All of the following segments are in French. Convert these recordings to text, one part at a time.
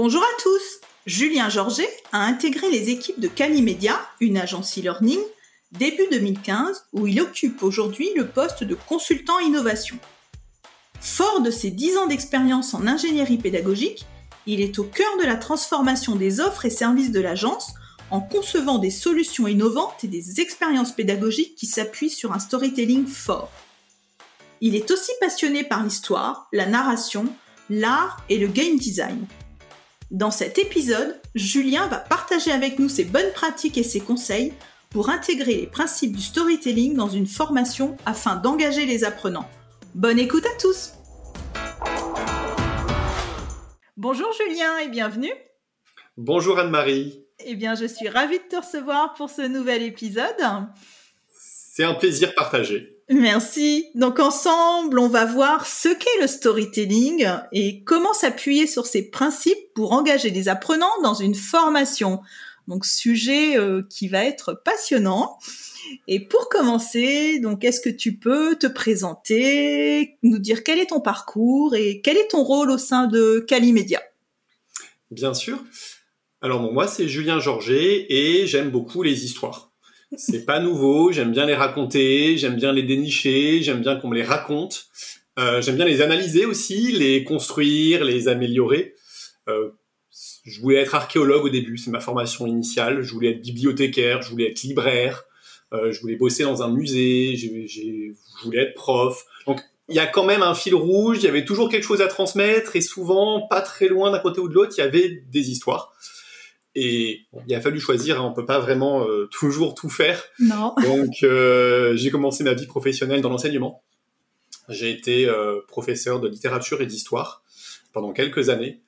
Bonjour à tous Julien Georget a intégré les équipes de Calimedia, une agence e-learning, début 2015, où il occupe aujourd'hui le poste de consultant innovation. Fort de ses 10 ans d'expérience en ingénierie pédagogique, il est au cœur de la transformation des offres et services de l'agence en concevant des solutions innovantes et des expériences pédagogiques qui s'appuient sur un storytelling fort. Il est aussi passionné par l'histoire, la narration, l'art et le game design. Dans cet épisode, Julien va partager avec nous ses bonnes pratiques et ses conseils pour intégrer les principes du storytelling dans une formation afin d'engager les apprenants. Bonne écoute à tous Bonjour Julien et bienvenue Bonjour Anne-Marie Eh bien, je suis ravie de te recevoir pour ce nouvel épisode. C'est un plaisir partagé. Merci. Donc ensemble, on va voir ce qu'est le storytelling et comment s'appuyer sur ces principes pour engager les apprenants dans une formation. Donc sujet euh, qui va être passionnant. Et pour commencer, donc est-ce que tu peux te présenter, nous dire quel est ton parcours et quel est ton rôle au sein de Calimedia Bien sûr. Alors moi c'est Julien Georget et j'aime beaucoup les histoires. C'est pas nouveau, j'aime bien les raconter, j'aime bien les dénicher, j'aime bien qu'on me les raconte. Euh, j'aime bien les analyser aussi, les construire, les améliorer. Euh, je voulais être archéologue au début, c'est ma formation initiale. Je voulais être bibliothécaire, je voulais être libraire, euh, je voulais bosser dans un musée, je voulais être prof. Donc il y a quand même un fil rouge, il y avait toujours quelque chose à transmettre et souvent, pas très loin d'un côté ou de l'autre, il y avait des histoires. Et il a fallu choisir, hein, on peut pas vraiment euh, toujours tout faire. Non. Donc euh, j'ai commencé ma vie professionnelle dans l'enseignement. J'ai été euh, professeur de littérature et d'histoire pendant quelques années.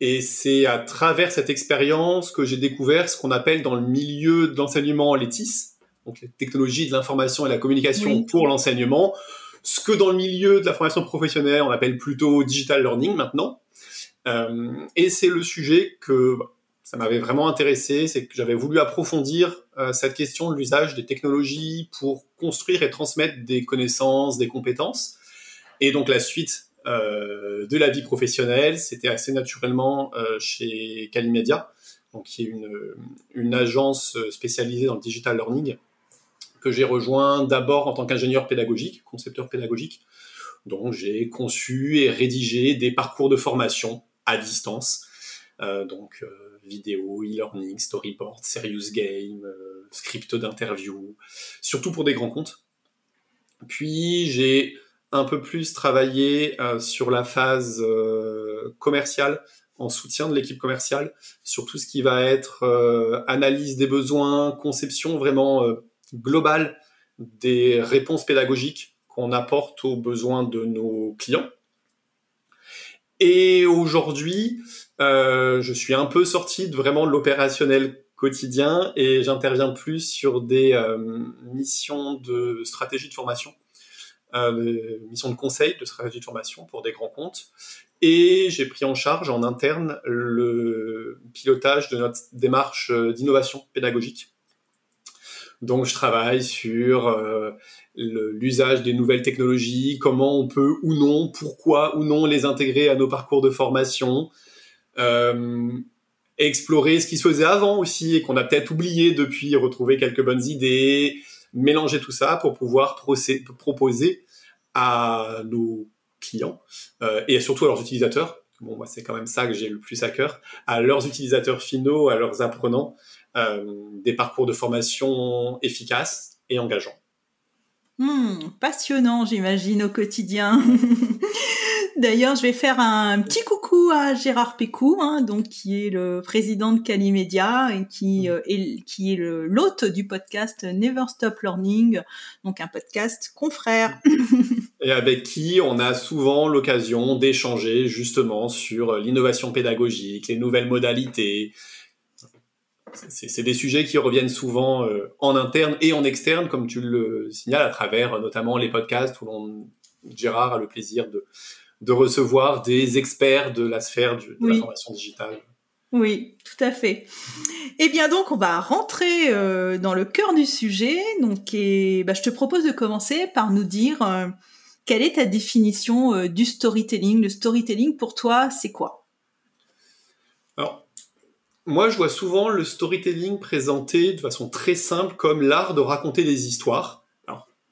Et c'est à travers cette expérience que j'ai découvert ce qu'on appelle dans le milieu de l'enseignement les TIS, donc les technologies de l'information et la communication pour l'enseignement, ce que dans le milieu de la formation professionnelle on appelle plutôt digital learning maintenant. Et c'est le sujet que ça m'avait vraiment intéressé, c'est que j'avais voulu approfondir euh, cette question de l'usage des technologies pour construire et transmettre des connaissances, des compétences. Et donc la suite euh, de la vie professionnelle, c'était assez naturellement euh, chez Calimedia, donc qui est une, agence spécialisée dans le digital learning que j'ai rejoint d'abord en tant qu'ingénieur pédagogique, concepteur pédagogique. Donc j'ai conçu et rédigé des parcours de formation à distance. donc vidéo, e-learning, storyboard, serious game, euh, script d'interview, surtout pour des grands comptes. Puis j'ai un peu plus travaillé euh, sur la phase euh, commerciale, en soutien de l'équipe commerciale, sur tout ce qui va être analyse des besoins, conception vraiment globale des réponses pédagogiques qu'on apporte aux besoins de nos clients. Et aujourd'hui, euh, je suis un peu sorti de vraiment de l'opérationnel quotidien et j'interviens plus sur des euh, missions de stratégie de formation, euh, missions de conseil de stratégie de formation pour des grands comptes. Et j'ai pris en charge en interne le pilotage de notre démarche d'innovation pédagogique. Donc je travaille sur euh, l'usage des nouvelles technologies, comment on peut ou non, pourquoi ou non les intégrer à nos parcours de formation, euh, explorer ce qui se faisait avant aussi et qu'on a peut-être oublié depuis, retrouver quelques bonnes idées, mélanger tout ça pour pouvoir proposer à nos clients euh, et surtout à leurs utilisateurs. Bon, moi, c'est quand même ça que j'ai le plus à cœur, à leurs utilisateurs finaux, à leurs apprenants, euh, des parcours de formation efficaces et engageants. Hmm, passionnant, j'imagine, au quotidien. D'ailleurs, je vais faire un petit coucou à Gérard Pécou, hein, donc qui est le président de Calimedia et qui mm. euh, est qui est l'hôte du podcast Never Stop Learning, donc un podcast confrère. Et avec qui on a souvent l'occasion d'échanger justement sur l'innovation pédagogique, les nouvelles modalités. C'est des sujets qui reviennent souvent euh, en interne et en externe, comme tu le signales, à travers notamment les podcasts où l'on, Gérard a le plaisir de, de recevoir des experts de la sphère de la formation digitale. Oui, tout à fait. Eh bien donc, on va rentrer euh, dans le cœur du sujet. Donc, et, bah, je te propose de commencer par nous dire euh, quelle est ta définition euh, du storytelling? Le storytelling, pour toi, c'est quoi? Alors, moi, je vois souvent le storytelling présenté de façon très simple comme l'art de raconter des histoires.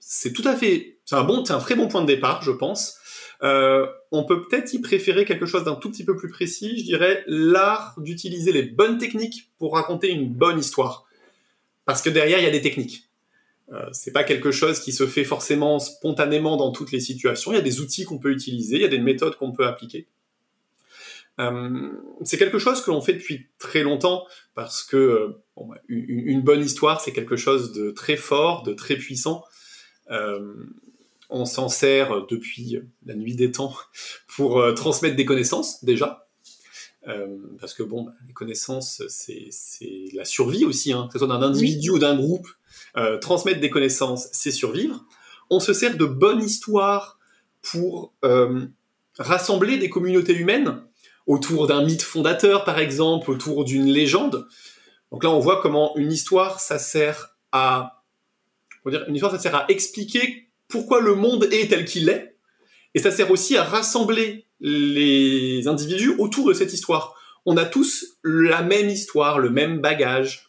C'est tout à fait, c'est un bon, c'est un très bon point de départ, je pense. Euh, on peut peut-être y préférer quelque chose d'un tout petit peu plus précis, je dirais l'art d'utiliser les bonnes techniques pour raconter une bonne histoire. Parce que derrière, il y a des techniques. Euh, c'est pas quelque chose qui se fait forcément spontanément dans toutes les situations. Il y a des outils qu'on peut utiliser, il y a des méthodes qu'on peut appliquer. Euh, c'est quelque chose que l'on fait depuis très longtemps parce que bah, une, bonne histoire, c'est quelque chose de très fort, de très puissant. Euh, on s'en sert depuis la nuit des temps pour euh, transmettre des connaissances déjà. Euh, parce que bon, bah, les connaissances, c'est la survie aussi, hein, que ce soit d'un individu ou d'un groupe. Euh, transmettre des connaissances, c'est survivre. On se sert de bonnes histoires pour rassembler des communautés humaines autour d'un mythe fondateur, par exemple, autour d'une légende. Donc là, on voit comment une histoire, ça sert à, dire, une histoire, ça sert à expliquer pourquoi le monde est tel qu'il est, et ça sert aussi à rassembler les individus autour de cette histoire. On a tous la même histoire, le même bagage.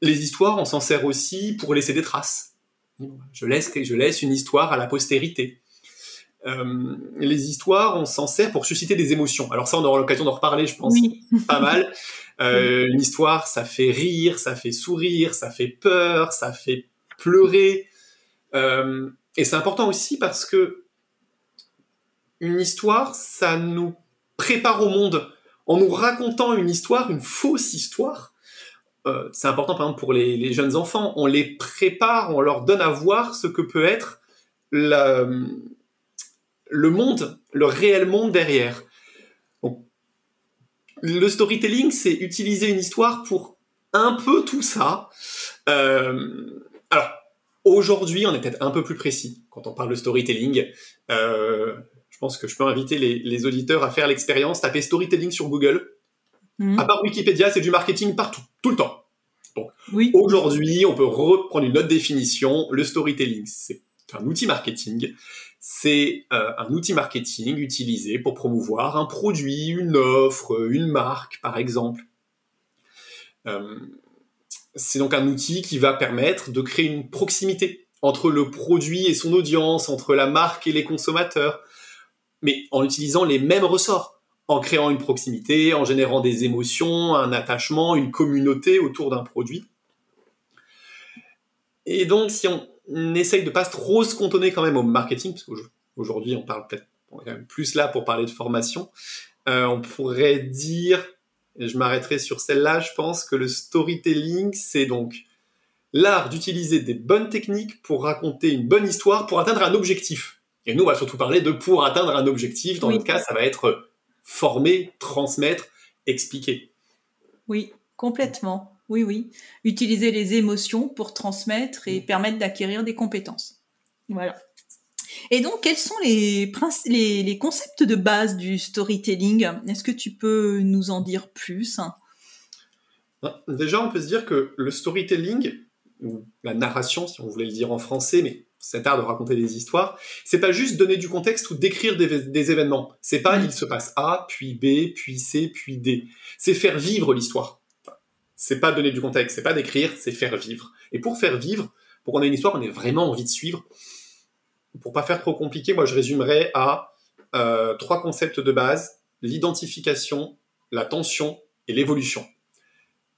Les histoires, on s'en sert aussi pour laisser des traces. Je laisse, je laisse une histoire à la postérité. Euh, les histoires, on s'en sert pour susciter des émotions. Alors ça, on aura l'occasion d'en reparler, je pense, pas mal. Euh, une histoire, ça fait rire, ça fait sourire, ça fait peur, ça fait pleurer. Euh, et c'est important aussi parce que une histoire, ça nous prépare au monde. En nous racontant une histoire, une fausse histoire, euh, c'est important par exemple pour les, jeunes enfants, on les prépare, on leur donne à voir ce que peut être le monde, le réel monde derrière. le storytelling, c'est utiliser une histoire pour un peu tout ça. Euh, alors, Aujourd'hui, on est peut-être un peu plus précis quand on parle de storytelling. Euh, je pense que je peux inviter les, auditeurs à faire l'expérience, taper storytelling sur Google. Mhm. À part Wikipédia, c'est du marketing partout, tout le temps. Donc, aujourd'hui, on peut reprendre une autre définition. Le storytelling, c'est un outil marketing. C'est euh, un outil marketing utilisé pour promouvoir un produit, une offre, une marque, par exemple. Euh, c'est donc un outil qui va permettre de créer une proximité entre le produit et son audience, entre la marque et les consommateurs, mais en utilisant les mêmes ressorts, en créant une proximité, en générant des émotions, un attachement, une communauté autour d'un produit. Et donc, si on essaye de pas trop se cantonner quand même au marketing, parce qu'aujourd'hui on parle peut-être plus là pour parler de formation, euh, on pourrait dire et je m'arrêterai sur celle-là, je pense que le storytelling, c'est donc l'art d'utiliser des bonnes techniques pour raconter une bonne histoire, pour atteindre un objectif. Et nous, on va surtout parler de pour atteindre un objectif. Dans notre cas, ça va être former, transmettre, expliquer. Oui, complètement. Oui, oui. Utiliser les émotions pour transmettre et permettre d'acquérir des compétences. Voilà. Et donc, quels sont les, les, concepts de base du storytelling? Est-ce que tu peux nous en dire plus? Bah, Déjà, on peut se dire que le storytelling, ou la narration, si on voulait le dire en français, mais cet art de raconter des histoires, c'est pas juste donner du contexte ou décrire des, événements. C'est pas mm. il se passe A, puis B, puis C, puis D. C'est faire vivre l'histoire. C'est pas donner du contexte, c'est pas décrire, c'est faire vivre. Et pour faire vivre, pour qu'on ait une histoire, on ait vraiment envie de suivre, pour pas faire trop compliqué, moi je résumerais à euh, trois concepts de base l'identification, la tension et l'évolution.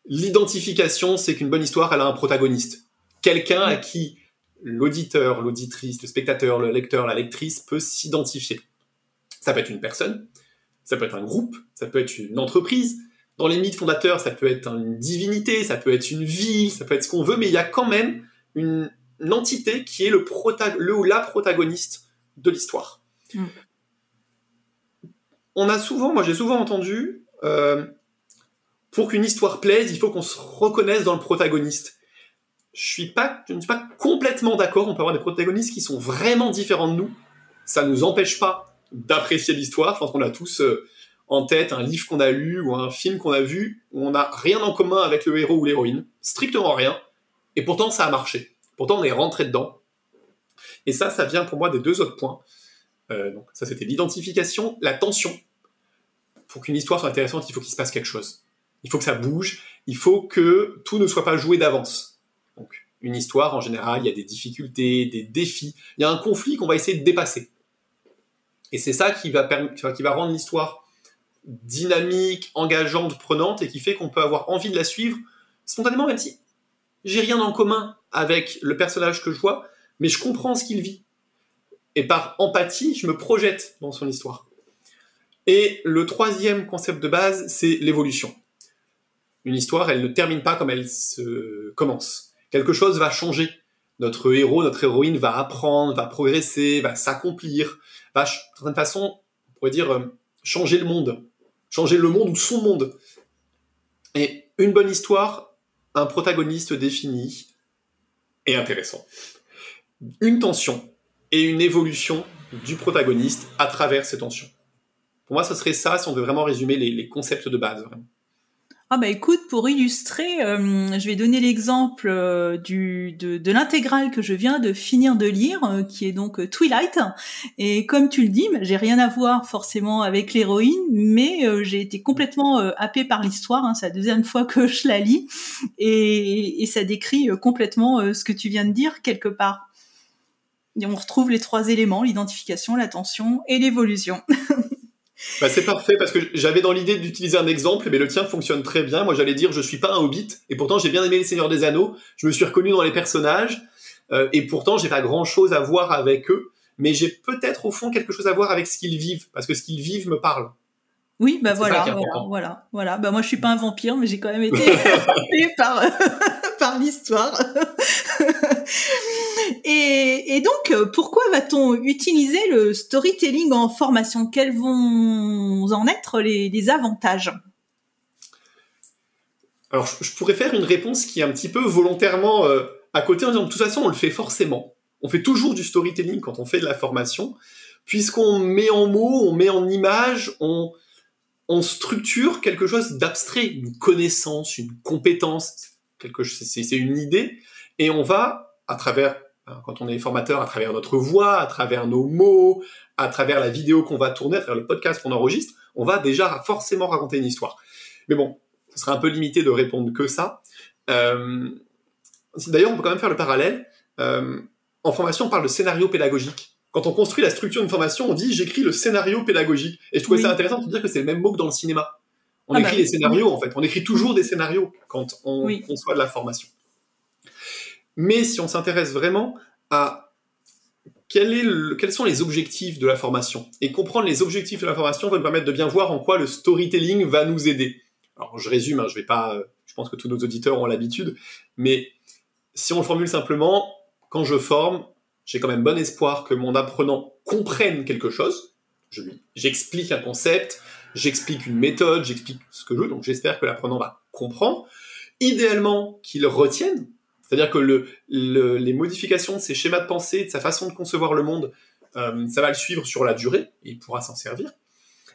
L'identification, c'est qu'une bonne histoire, elle a un protagoniste, quelqu'un à qui l'auditeur, l'auditrice, le spectateur, le lecteur, la lectrice peut s'identifier. Ça peut être une personne, ça peut être un groupe, ça peut être une entreprise. Dans les mythes fondateurs, ça peut être une divinité, ça peut être une ville, ça peut être ce qu'on veut, mais il y a quand même une, entité qui est le, le ou la protagoniste de l'histoire. Mm. On a souvent, moi j'ai souvent entendu, euh, pour qu'une histoire plaise, il faut qu'on se reconnaisse dans le protagoniste. Je suis pas, je ne suis pas complètement d'accord. On peut avoir des protagonistes qui sont vraiment différents de nous. Ça ne nous empêche pas d'apprécier l'histoire. Je pense qu'on a tous euh, en tête un livre qu'on a lu ou un film qu'on a vu où on n'a rien en commun avec le héros ou l'héroïne, strictement rien, et pourtant ça a marché. Pourtant on est rentré dedans. Et ça, ça vient pour moi des deux autres points. Euh, donc ça c'était l'identification, la tension. Pour qu'une histoire soit intéressante, il faut qu'il se passe quelque chose. Il faut que ça bouge, il faut que tout ne soit pas joué d'avance. Donc une histoire, en général, il y a des difficultés, des défis, il y a un conflit qu'on va essayer de dépasser. Et c'est ça qui va, qui va rendre l'histoire dynamique, engageante, prenante, et qui fait qu'on peut avoir envie de la suivre spontanément, même si j'ai rien en commun avec le personnage que je vois, mais je comprends ce qu'il vit. Et par empathie, je me projette dans son histoire. Et le troisième concept de base, c'est l'évolution. Une histoire, elle ne termine pas comme elle se commence. Quelque chose va changer. Notre héros, notre héroïne va apprendre, va progresser, va s'accomplir, va, de certaine façon, on pourrait dire, euh, changer le monde changer le monde ou son monde. Et une bonne histoire, un protagoniste défini et intéressant. Une tension et une évolution du protagoniste à travers ces tensions. Pour moi, ce serait ça si on veut vraiment résumer les, concepts de base. Ah bah écoute, pour illustrer, euh, je vais donner l'exemple euh, du de, de l'intégrale que je viens de finir de lire, euh, qui est donc Twilight. Et comme tu le dis, bah, j'ai rien à voir forcément avec l'héroïne, mais j'ai été complètement happée par l'histoire. Hein, c'est la deuxième fois que je la lis, et, et ça décrit complètement ce que tu viens de dire quelque part. Et on retrouve les trois éléments l'identification, l'attention et l'évolution. Bah, c'est parfait parce que j'avais dans l'idée d'utiliser un exemple, mais le tien fonctionne très bien. Moi, j'allais dire, je suis pas un hobbit, et pourtant j'ai bien aimé les Seigneurs des Anneaux. Je me suis reconnu dans les personnages, euh, et pourtant j'ai pas grand chose à voir avec eux, mais j'ai peut-être au fond quelque chose à voir avec ce qu'ils vivent, parce que ce qu'ils vivent me parle. Oui, bah voilà, voilà, voilà, voilà. Bah moi, je suis pas un vampire, mais j'ai quand même été par par l'histoire. et, donc, euh, pourquoi va-t-on utiliser le storytelling en formation? Quels vont en être les, avantages? Alors, je, pourrais faire une réponse qui est un petit peu volontairement euh, à côté en disant de toute façon, on le fait forcément. On fait toujours du storytelling quand on fait de la formation, puisqu'on met en mots, on met en images, on on structure quelque chose d'abstrait, une connaissance, une compétence, quelque c'est une idée, et on va, à travers, hein, quand on est formateur, à travers notre voix, à travers nos mots, à travers la vidéo qu'on va tourner, à travers le podcast qu'on enregistre, on va déjà forcément raconter une histoire. Mais bon, ce serait un peu limité de répondre que ça. Euh, d'ailleurs, on peut quand même faire le parallèle. Euh, en formation, on parle de scénario pédagogique quand on construit la structure d'une formation, on dit j'écris le scénario pédagogique. Et je trouvais ça intéressant de dire que c'est le même mot que dans le cinéma. On ah écrit bah les scénarios, en fait. On écrit toujours des scénarios quand on conçoit de la formation. Mais si on s'intéresse vraiment à quels sont les objectifs de la formation et comprendre les objectifs de la formation va nous permettre de bien voir en quoi le storytelling va nous aider. Alors je résume, hein, je vais pas, je pense que tous nos auditeurs ont l'habitude, mais si on le formule simplement, quand je forme, j'ai quand même bon espoir que mon apprenant comprenne quelque chose. Je lui, j'explique un concept, j'explique une méthode, j'explique ce que je veux, donc j'espère que l'apprenant va comprendre. Idéalement, qu'il retienne, c'est-à-dire que le, les modifications de ses schémas de pensée, de sa façon de concevoir le monde, euh, ça va le suivre sur la durée, et il pourra s'en servir.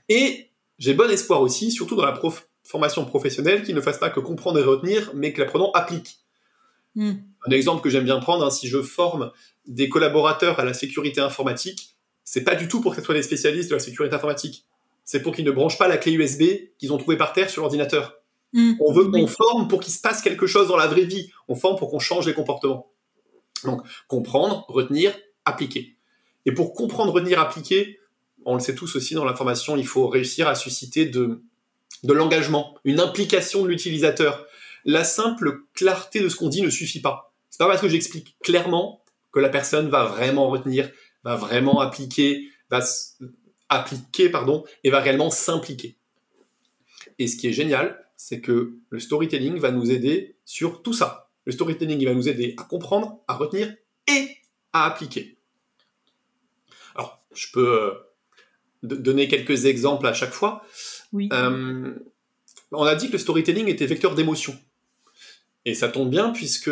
Et j'ai bon espoir aussi, surtout dans la formation professionnelle, qu'il ne fasse pas que comprendre et retenir, mais que l'apprenant applique. Hmm. Un exemple que j'aime bien prendre, hein, si je forme des collaborateurs à la sécurité informatique, c'est pas du tout pour que ce soit des spécialistes de la sécurité informatique. C'est pour qu'ils ne branchent pas la clé USB qu'ils ont trouvée par terre sur l'ordinateur. Hmm. On veut, qu'on forme pour qu'il se passe quelque chose dans la vraie vie. On forme pour qu'on change les comportements. Donc, comprendre, retenir, appliquer. Et pour comprendre, retenir, appliquer, on le sait tous aussi dans la formation, il faut réussir à susciter de, de l'engagement, une implication de l'utilisateur. La simple clarté de ce qu'on dit ne suffit pas. C'est pas parce que j'explique clairement que la personne va vraiment retenir, va vraiment appliquer, va appliquer, pardon, et va réellement s'impliquer. Et ce qui est génial, c'est que le storytelling va nous aider sur tout ça. Le storytelling, il va nous aider à comprendre, à retenir et à appliquer. Alors, Je peux euh, donner quelques exemples à chaque fois. Oui. Euh, on a dit que le storytelling était vecteur d'émotion. Et ça tombe bien puisque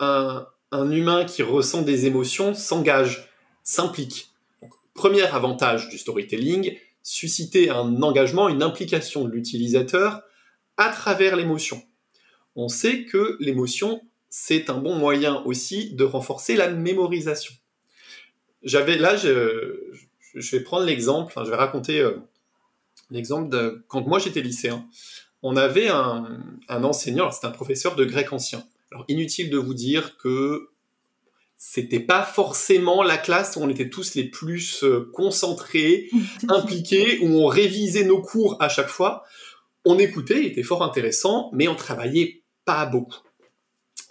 un, un humain qui ressent des émotions s'engage, s'implique. Premier avantage du storytelling, susciter un engagement, une implication de l'utilisateur à travers l'émotion. On sait que l'émotion, c'est un bon moyen aussi de renforcer la mémorisation. J'avais là, je, vais prendre l'exemple, je vais raconter euh, l'exemple de quand moi j'étais lycéen. On avait un, enseignant, c'était un professeur de grec ancien. Alors inutile de vous dire que c'était pas forcément la classe où on était tous les plus euh, concentrés, impliqués, où on révisait nos cours à chaque fois. On écoutait, il était fort intéressant, mais on travaillait pas beaucoup.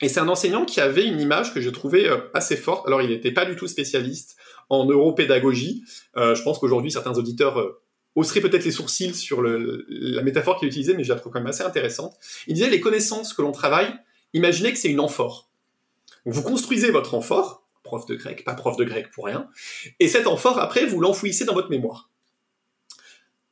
Et c'est un enseignant qui avait une image que je trouvais euh, assez forte. Alors il n'était pas du tout spécialiste en neuropédagogie. Euh, je pense qu'aujourd'hui certains auditeurs euh, hausseraient peut-être les sourcils sur le, la métaphore qu'il utilisait, mais je la trouve quand même assez intéressante. Il disait les connaissances que l'on travaille, imaginez que c'est une amphore. Vous construisez votre amphore, prof de grec, pas prof de grec pour rien, et cette amphore, après, vous l'enfouissez dans votre mémoire.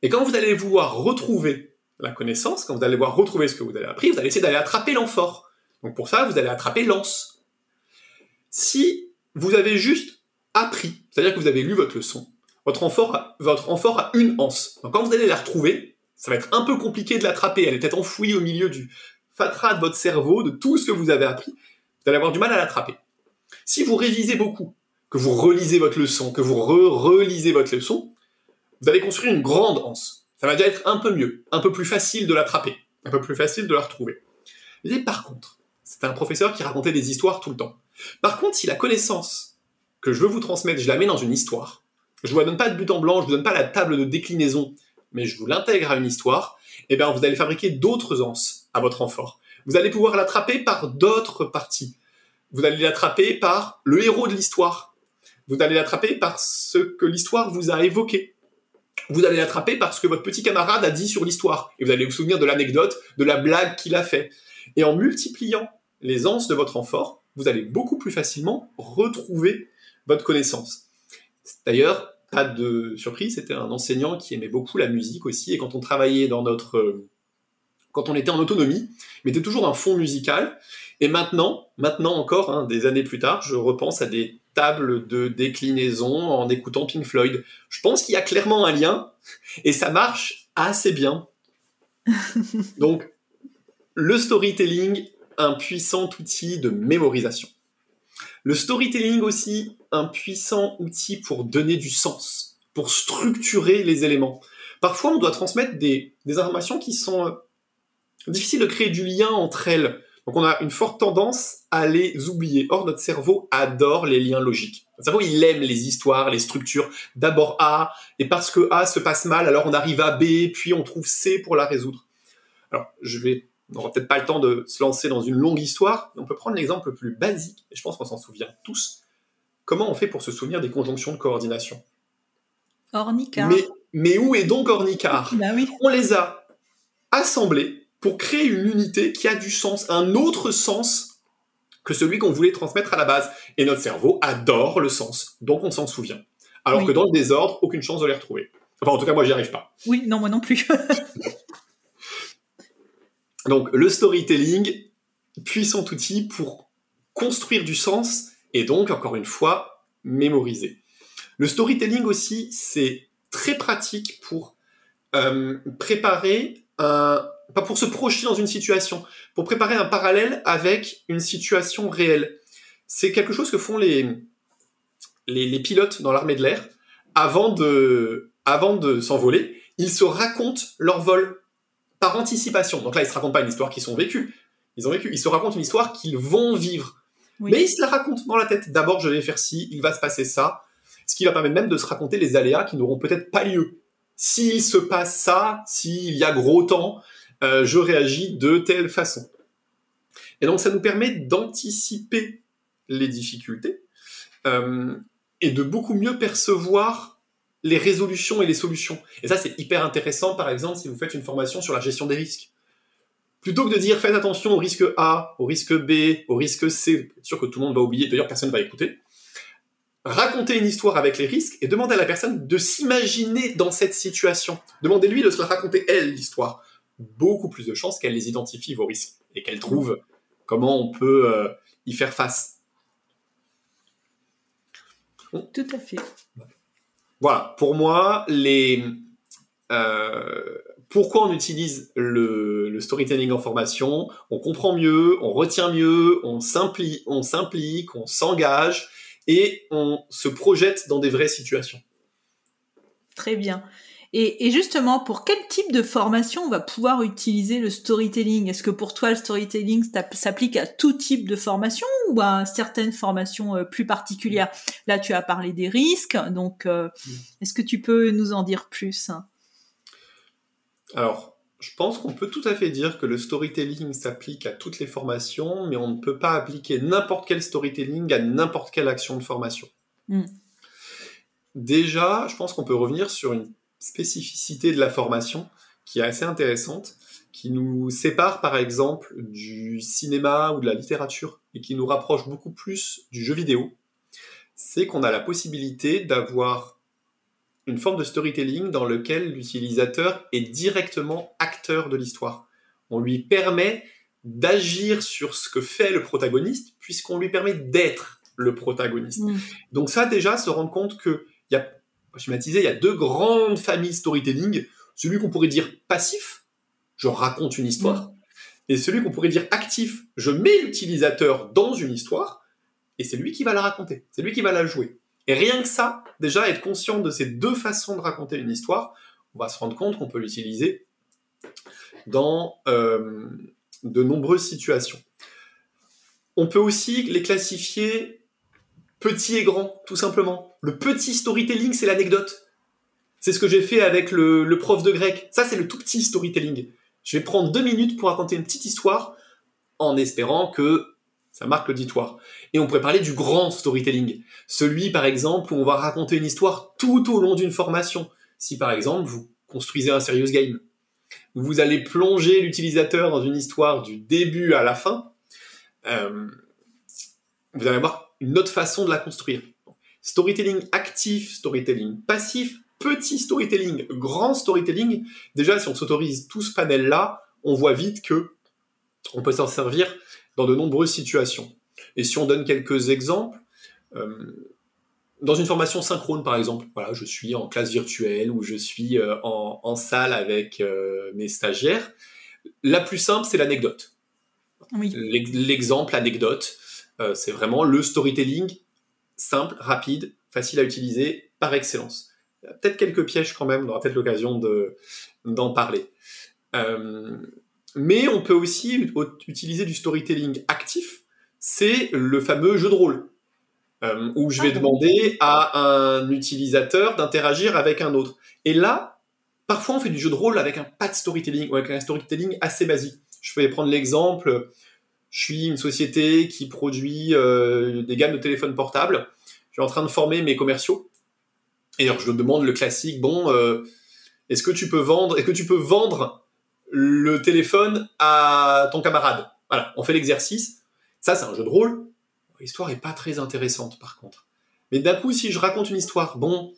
Et quand vous allez vouloir retrouver la connaissance, quand vous allez voir retrouver ce que vous avez appris, vous allez essayer d'aller attraper l'amphore. Donc pour ça, vous allez attraper l'anse. Si vous avez juste appris, c'est-à-dire que vous avez lu votre leçon, votre amphore a, votre amphore a une anse. Donc quand vous allez la retrouver, ça va être un peu compliqué de l'attraper. Elle est peut-être enfouie au milieu du fatras de votre cerveau, de tout ce que vous avez appris. Vous allez avoir du mal à l'attraper. Si vous révisez beaucoup, que vous relisez votre leçon, que vous re-relisez votre leçon, vous allez construire une grande anse. Ça va déjà être un peu mieux, un peu plus facile de l'attraper, un peu plus facile de la retrouver. Mais par contre, c'était un professeur qui racontait des histoires tout le temps. Par contre, si la connaissance que je veux vous transmettre, je la mets dans une histoire, je vous la donne pas de but en blanc, je vous donne pas la table de déclinaison, mais je vous l'intègre à une histoire, eh bien, vous allez fabriquer d'autres anses à votre amphore. Vous allez pouvoir l'attraper par d'autres parties. Vous allez l'attraper par le héros de l'histoire. Vous allez l'attraper par ce que l'histoire vous a évoqué. Vous allez l'attraper par ce que votre petit camarade a dit sur l'histoire. Et vous allez vous souvenir de l'anecdote, de la blague qu'il a fait. Et en multipliant les anses de votre amphore, vous allez beaucoup plus facilement retrouver votre connaissance. D'ailleurs, pas de surprise, c'était un enseignant qui aimait beaucoup la musique aussi, et quand on travaillait dans notre... euh, quand on était en autonomie, mettait toujours un fond musical, et maintenant, maintenant encore, hein, des années plus tard, je repense à des tables de déclinaison en écoutant Pink Floyd. Je pense qu'il y a clairement un lien, et ça marche assez bien. Donc, le storytelling, un puissant outil de mémorisation. Le storytelling aussi, un puissant outil pour donner du sens, pour structurer les éléments. Parfois, on doit transmettre des, des informations qui sont difficiles de créer du lien entre elles. Donc, on a une forte tendance à les oublier. Or, notre cerveau adore les liens logiques. Notre cerveau, il aime les histoires, les structures. D'abord A, et parce que A se passe mal, alors on arrive à B, puis on trouve C pour la résoudre. Alors, je vais on n'aura peut-être pas le temps de se lancer dans une longue histoire, mais on peut prendre l'exemple le plus basique, et je pense qu'on s'en souvient tous. Comment on fait pour se souvenir des conjonctions de coordination? Ornica. mais, mais où est donc Ornicar? Bah oui. On les a assemblés pour créer une unité qui a du sens, un autre sens que celui qu'on voulait transmettre à la base. Et notre cerveau adore le sens, donc on s'en souvient. Alors Oui. que dans le désordre, aucune chance de les retrouver. Enfin, en tout cas, moi, j'y arrive pas. Oui, non, moi non plus. Donc le storytelling, puissant outil pour construire du sens et donc, encore une fois, mémoriser. Le storytelling aussi, c'est très pratique pour euh, préparer un... pas pour se projeter dans une situation, pour préparer un parallèle avec une situation réelle. C'est quelque chose que font les, les, les pilotes dans l'armée de l'air avant de, avant de s'envoler. Ils se racontent leur vol par anticipation. Donc là, ils se racontent pas une histoire qu'ils ont vécue. Ils ont vécu. Ils se racontent une histoire qu'ils vont vivre. Oui. Mais ils se la racontent dans la tête. D'abord, je vais faire ci, il va se passer ça. Ce qui va permettre même de se raconter les aléas qui n'auront peut-être pas lieu. S'il se passe ça, s'il y a gros temps, euh, je réagis de telle façon. Et donc, ça nous permet d'anticiper les difficultés euh, et de beaucoup mieux percevoir les résolutions et les solutions. Et ça, c'est hyper intéressant, par exemple, si vous faites une formation sur la gestion des risques. Plutôt que de dire faites attention au risque A, au risque B, au risque C, sûr que tout le monde va oublier, d'ailleurs personne ne va écouter. raconter une histoire avec les risques et demander à la personne de s'imaginer dans cette situation. Demandez-lui de se raconter elle, l'histoire. Beaucoup plus de chances qu'elle les identifie, vos risques, et qu'elle trouve comment on peut euh, y faire face. Tout à fait. Voilà, pour moi, les... Euh, pourquoi on utilise le, storytelling en formation? On comprend mieux, on retient mieux, on s'implique, on s'implique, on s'engage et on se projette dans des vraies situations. Très bien. Et, justement, pour quel type de formation on va pouvoir utiliser le storytelling? Est-ce que pour toi, le storytelling s'applique à tout type de formation ou à certaines formations euh, plus particulières? Là, tu as parlé des risques, donc euh, mm. est-ce que tu peux nous en dire plus? Alors, je pense qu'on peut tout à fait dire que le storytelling s'applique à toutes les formations, mais on ne peut pas appliquer n'importe quel storytelling à n'importe quelle action de formation. Mm. Déjà, je pense qu'on peut revenir sur une spécificité de la formation qui est assez intéressante, qui nous sépare par exemple du cinéma ou de la littérature et qui nous rapproche beaucoup plus du jeu vidéo, c'est qu'on a la possibilité d'avoir une forme de storytelling dans lequel l'utilisateur est directement acteur de l'histoire. On lui permet d'agir sur ce que fait le protagoniste puisqu'on lui permet d'être le protagoniste. Mm. Donc ça déjà se rendre compte que il y a schématiser, il y a deux grandes familles storytelling. Celui qu'on pourrait dire passif, je raconte une histoire, mm. et celui qu'on pourrait dire actif, je mets l'utilisateur dans une histoire, et c'est lui qui va la raconter, c'est lui qui va la jouer. Et rien que ça, déjà être conscient de ces deux façons de raconter une histoire, on va se rendre compte qu'on peut l'utiliser dans euh, de nombreuses situations. On peut aussi les classifier petit et grand, tout simplement. Le petit storytelling, c'est l'anecdote. C'est ce que j'ai fait avec le, prof de grec. Ça, c'est le tout petit storytelling. Je vais prendre deux minutes pour raconter une petite histoire en espérant que ça marque l'auditoire. Et on pourrait parler du grand storytelling. Celui, par exemple, où on va raconter une histoire tout au long d'une formation. Si, par exemple, vous construisez un serious game, vous allez plonger l'utilisateur dans une histoire du début à la fin, euh, vous allez avoir une autre façon de la construire. Storytelling actif, storytelling passif, petit storytelling, grand storytelling. Déjà, si on s'autorise tout ce panel-là, on voit vite que on peut s'en servir dans de nombreuses situations. Et si on donne quelques exemples, euh, dans une formation synchrone, par exemple, voilà, je suis en classe virtuelle ou je suis euh, en, salle avec euh, mes stagiaires. La plus simple, c'est l'anecdote. L'exemple anecdote. Euh, c'est vraiment le storytelling simple, rapide, facile à utiliser, par excellence. Peut-être quelques pièges quand même, on aura peut-être l'occasion d'en parler. Euh, mais on peut aussi utiliser du storytelling actif, c'est le fameux jeu de rôle, euh, où je vais ah, demander à un utilisateur d'interagir avec un autre. Et là, parfois on fait du jeu de rôle avec un pas de storytelling, ou avec un storytelling assez basique. Je vais prendre l'exemple, je suis une société qui produit euh, des gammes de téléphones portables. Je suis en train de former mes commerciaux. Et alors, je demande le classique, bon, euh, est-ce que tu peux vendre, est-ce que tu peux vendre le téléphone à ton camarade? Voilà, on fait l'exercice. Ça, c'est un jeu de rôle. L'histoire est pas très intéressante, par contre. Mais d'un coup, si je raconte une histoire, bon,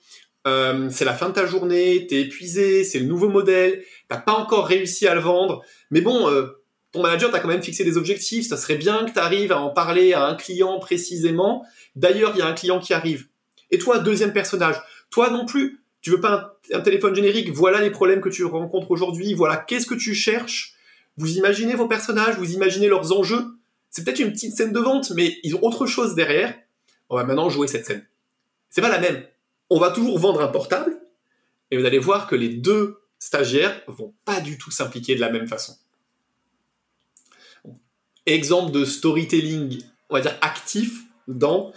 euh, c'est la fin de ta journée, t'es épuisé, c'est le nouveau modèle, t'as pas encore réussi à le vendre, mais bon, ton manager t'a quand même fixé des objectifs, ça serait bien que tu arrives à en parler à un client précisément. D'ailleurs, il y a un client qui arrive. Et toi, deuxième personnage, toi non plus, tu veux pas un, téléphone générique, voilà les problèmes que tu rencontres aujourd'hui, voilà qu'est-ce que tu cherches. Vous imaginez vos personnages, vous imaginez leurs enjeux. C'est peut-être une petite scène de vente, mais ils ont autre chose derrière. On va maintenant jouer cette scène. C'est pas la même. On va toujours vendre un portable, et vous allez voir que les deux stagiaires vont pas du tout s'impliquer de la même façon exemple de storytelling, on va dire actif dans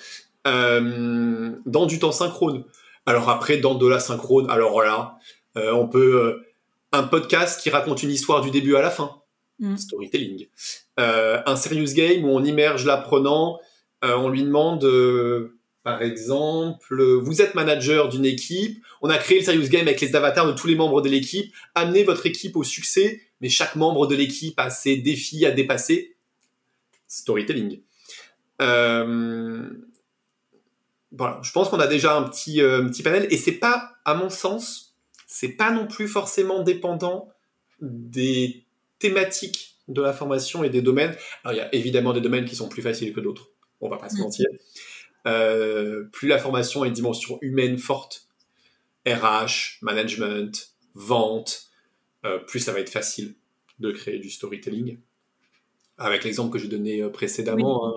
euh, dans du temps synchrone. Alors après, dans de la synchrone, alors là, euh, on peut euh, un podcast qui raconte une histoire du début à la fin, mm. storytelling. un serious game où on immerge l'apprenant, on lui demande, par exemple, vous êtes manager d'une équipe, on a créé le serious game avec les avatars de tous les membres de l'équipe, amenez votre équipe au succès, mais chaque membre de l'équipe a ses défis à dépasser storytelling. Euh, voilà, je pense qu'on a déjà un petit, euh, petit panel et c'est pas, à mon sens, c'est pas non plus forcément dépendant des thématiques de la formation et des domaines. Alors, il y a évidemment des domaines qui sont plus faciles que d'autres. On va pas se mm. mentir. Euh, plus la formation a une dimension humaine forte, RH, management, vente, euh, plus ça va être facile de créer du storytelling. Avec l'exemple que j'ai donné euh, précédemment, hein,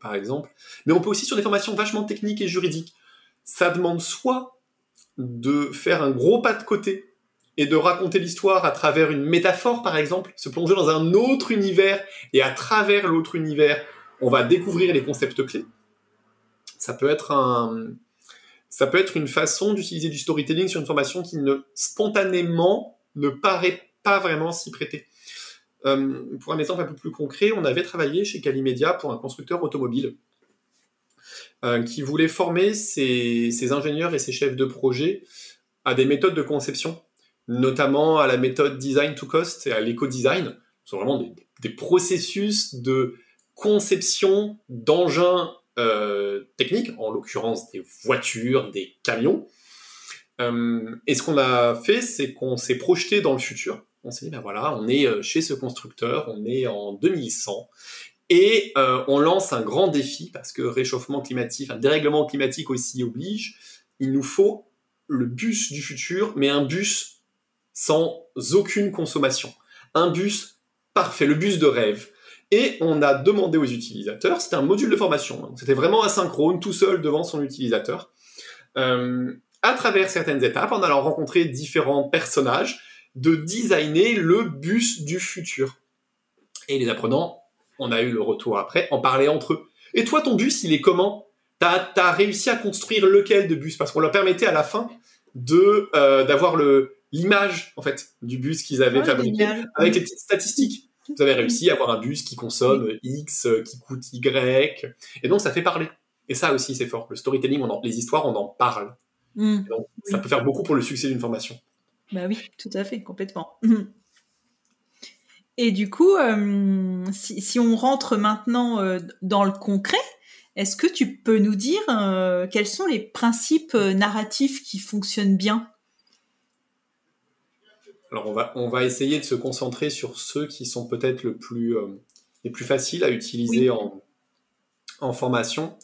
par exemple. Mais on peut aussi sur des formations vachement techniques et juridiques. Ça demande soit de faire un gros pas de côté et de raconter l'histoire à travers une métaphore, par exemple, se plonger dans un autre univers et à travers l'autre univers, on va découvrir les concepts clés ça peut être un, ça peut être une façon d'utiliser du storytelling sur une formation qui spontanément ne paraît pas vraiment s'y prêter. Euh, pour un exemple un peu plus concret, on avait travaillé chez Calimedia pour un constructeur automobile euh, qui voulait former ses, ingénieurs et ses chefs de projet à des méthodes de conception, notamment à la méthode design to cost et à l'éco-design. Ce sont vraiment des, processus de conception d'engins techniques, en l'occurrence des voitures, des camions. Euh, et ce qu'on a fait, c'est qu'on s'est projeté dans le futur. On s'est dit, ben voilà, on est euh, chez ce constructeur, on est en 2100, et on lance un grand défi, parce que réchauffement climatique, un dérèglement climatique aussi oblige, il nous faut le bus du futur, mais un bus sans aucune consommation. Un bus parfait, le bus de rêve. Et on a demandé aux utilisateurs, c'était un module de formation, hein. c'était vraiment asynchrone, tout seul devant son utilisateur, euh, à travers certaines étapes, en allant rencontrer différents personnages, de designer le bus du futur. Et les apprenants, on a eu le retour après, en parlaient entre eux. Et toi, ton bus, il est comment? T'as as réussi à construire lequel de bus? Parce qu'on leur permettait à la fin de euh, d'avoir le l'image en fait du bus qu'ils avaient ah, fabriqué avec les petites statistiques. Vous avez réussi à avoir un bus qui consomme X, euh, qui coûte Y. Et donc, ça fait parler. Et ça aussi, c'est fort. Le storytelling, on les histoires, on en parle. Mmh. donc, ça peut faire beaucoup pour le succès d'une formation. Bah oui, tout à fait, complètement. Mmh. Et du coup, euh, si, on rentre maintenant euh, dans le concret, est-ce que tu peux nous dire quels sont les principes narratifs qui fonctionnent bien? Alors on va, on va essayer de se concentrer sur ceux qui sont peut-être le plus, euh, les plus faciles à utiliser en, en, formation.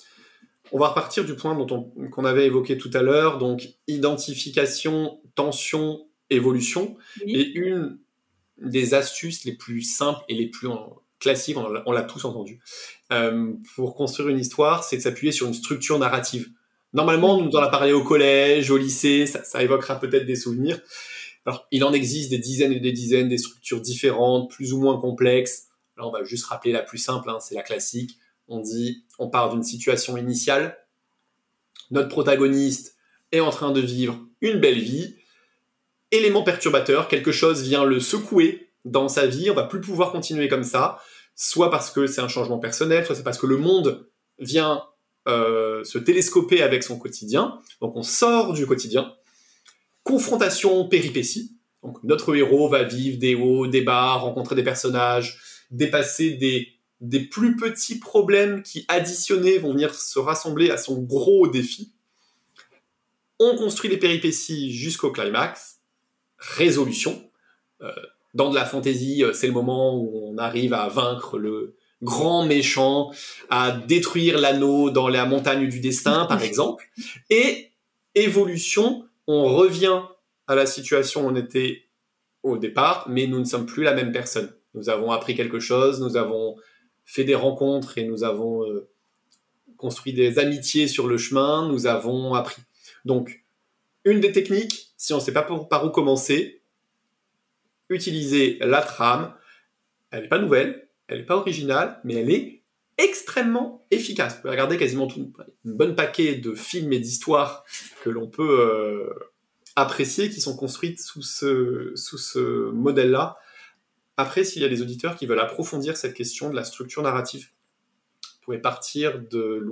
On va repartir du point dont qu'on avait évoqué tout à l'heure, donc identification, tension, évolution. Et une des astuces les plus simples et les plus classiques, on l'a tous entendu, euh, pour construire une histoire, c'est de s'appuyer sur une structure narrative. Normalement, nous en a parlé au collège, au lycée, ça, ça évoquera peut-être des souvenirs. Alors, il en existe des dizaines et des dizaines, des structures différentes, plus ou moins complexes. Là, on va juste rappeler la plus simple, hein, c'est la classique. On dit, on part d'une situation initiale. Notre protagoniste est en train de vivre une belle vie. Élément perturbateur, quelque chose vient le secouer dans sa vie. On va plus pouvoir continuer comme ça. Soit parce que c'est un changement personnel, soit c'est parce que le monde vient euh, se télescoper avec son quotidien. Donc on sort du quotidien confrontation péripétie. Donc notre héros va vivre des hauts, des bas, rencontrer des personnages, dépasser des, des plus petits problèmes qui additionnés vont venir se rassembler à son gros défi. On construit les péripéties jusqu'au climax. Résolution. Euh, dans de la fantaisie, euh, c'est le moment où on arrive à vaincre le grand méchant, à détruire l'anneau dans la montagne du destin, par exemple. Et évolution, on revient à la situation où on était au départ, mais nous ne sommes plus la même personne. Nous avons appris quelque chose, nous avons fait des rencontres et nous avons euh, construit des amitiés sur le chemin, nous avons appris. Donc, une des techniques, si on ne sait pas par où commencer, utiliser la trame. Elle n'est pas nouvelle, elle n'est pas originale, mais elle est extrêmement efficace. Vous pouvez regarder quasiment tout, une bonne paquet de films et d'histoires que l'on peut euh, apprécier, qui sont construites sous ce, sous ce modèle-là. Après, s'il y a des auditeurs qui veulent approfondir cette question de la structure narrative, vous pouvez partir de,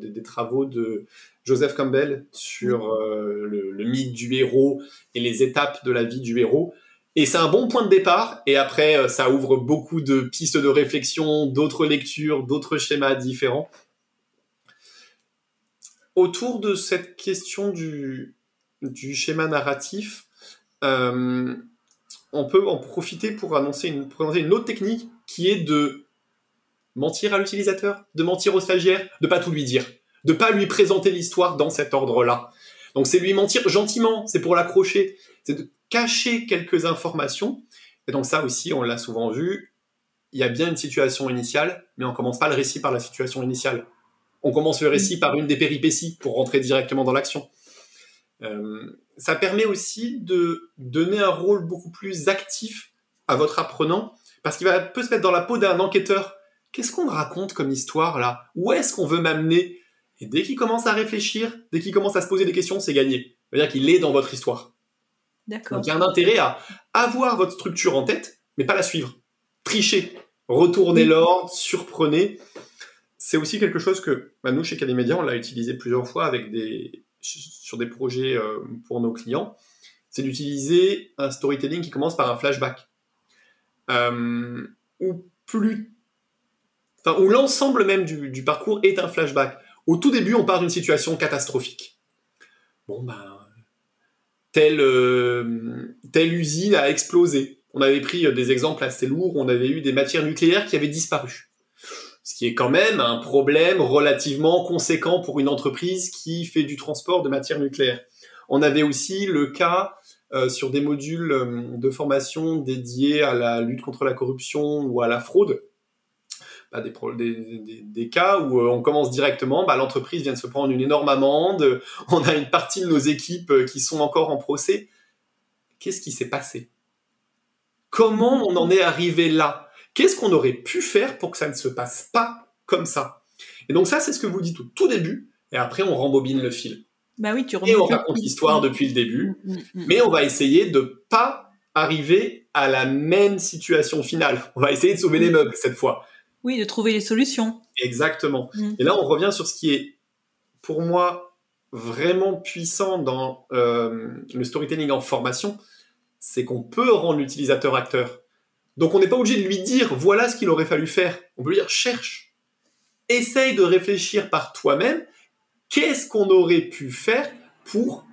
des, travaux de Joseph Campbell sur euh, le, mythe du héros et les étapes de la vie du héros. Et c'est un bon point de départ. Et après, euh, ça ouvre beaucoup de pistes de réflexion, d'autres lectures, d'autres schémas différents. autour de cette question du, du schéma narratif, euh, on peut en profiter pour annoncer une, présenter une autre technique qui est de mentir à l'utilisateur, de mentir au stagiaire, de pas tout lui dire, de pas lui présenter l'histoire dans cet ordre-là. Donc c'est lui mentir gentiment, c'est pour l'accrocher, cacher quelques informations. Et donc ça aussi, on l'a souvent vu, il y a bien une situation initiale, mais on commence pas le récit par la situation initiale. On commence le récit par une des péripéties pour rentrer directement dans l'action. Euh, ça permet aussi de donner un rôle beaucoup plus actif à votre apprenant, parce qu'il va peut se mettre dans la peau d'un enquêteur. Qu'est-ce qu'on raconte comme histoire là? Où est-ce qu'on veut m'amener? Et dès qu'il commence à réfléchir, dès qu'il commence à se poser des questions, c'est gagné. C'est-à-dire qu'il est dans votre histoire. D'accord. Donc il y a un intérêt à avoir votre structure en tête, mais pas la suivre. Tricher, retourner l'ordre, surprenez. C'est aussi quelque chose que bah, nous, chez Calimedia, on l'a utilisé plusieurs fois avec des, sur des projets euh, pour nos clients, c'est d'utiliser un storytelling qui commence par un flashback. Euh, ou plus. Enfin, où l'ensemble même du, parcours est un flashback. Au tout début, on part d'une situation catastrophique. Bon, ben. Telle, euh, telle usine a explosé. On avait pris des exemples assez lourds, on avait eu des matières nucléaires qui avaient disparu ce qui est quand même un problème relativement conséquent pour une entreprise qui fait du transport de matières nucléaires. On avait aussi le cas euh, sur des modules euh, de formation dédiés à la lutte contre la corruption ou à la fraude. Bah, des, des, des, cas où euh, on commence directement, bah, l'entreprise vient de se prendre une énorme amende, on a une partie de nos équipes qui sont encore en procès. Qu'est-ce qui s'est passé? Comment on en est arrivé là? Qu'est-ce qu'on aurait pu faire pour que ça ne se passe pas comme ça? Et donc ça, c'est ce que vous dites au tout début, et après on rembobine le fil. Bah oui, tu et on raconte l'histoire depuis le début, mm, mm, mm. mais on va essayer de pas arriver à la même situation finale. On va essayer de sauver les meubles cette fois. Oui, de trouver les solutions. Exactement. Et là, on revient sur ce qui est, pour moi, vraiment puissant dans euh, le storytelling en formation, c'est qu'on peut rendre l'utilisateur acteur. Donc on n'est pas obligé de lui dire voilà ce qu'il aurait fallu faire. On peut lui dire cherche. Essaye de réfléchir par toi-même. Qu'est-ce qu'on aurait pu faire pour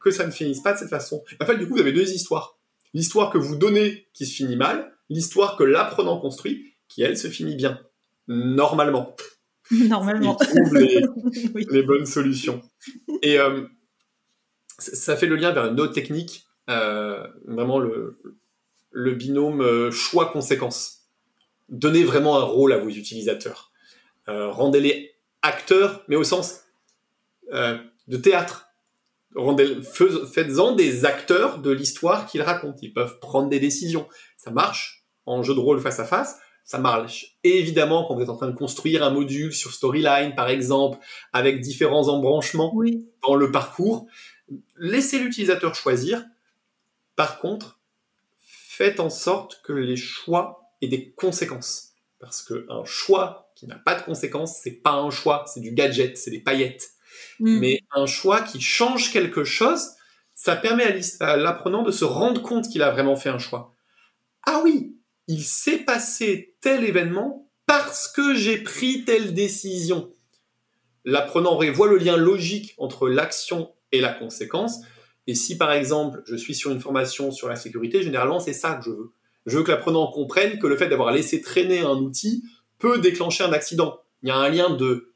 que ça ne finisse pas de cette façon? En fait, du coup, vous avez deux histoires. L'histoire que vous donnez qui se finit mal, l'histoire que l'apprenant construit qui, elle, se finit bien. Normalement. Normalement. Les, les, bonnes solutions. Et euh, ça fait le lien vers une autre technique, euh, vraiment le, le binôme euh, choix-conséquence. Donnez vraiment un rôle à vos utilisateurs. Euh, rendez-les acteurs, mais au sens de théâtre. Faites-en des acteurs de l'histoire qu'ils racontent. Ils peuvent prendre des décisions. Ça marche en jeu de rôle face à face. Ça marche évidemment quand vous êtes en train de construire un module sur Storyline, par exemple, avec différents embranchements dans le parcours. Laissez l'utilisateur choisir. Par contre, faites en sorte que les choix aient des conséquences. Parce qu'un choix qui n'a pas de conséquences, c'est pas un choix, c'est du gadget, c'est des paillettes. Mm. Mais un choix qui change quelque chose, ça permet à l'apprenant de se rendre compte qu'il a vraiment fait un choix. Ah oui, il s'est passé tel événement parce que j'ai pris telle décision. L'apprenant voit le lien logique entre l'action et la conséquence, et si par exemple je suis sur une formation sur la sécurité, généralement c'est ça que je veux. Je veux que l'apprenant comprenne que le fait d'avoir laissé traîner un outil peut déclencher un accident. Il y a un lien de,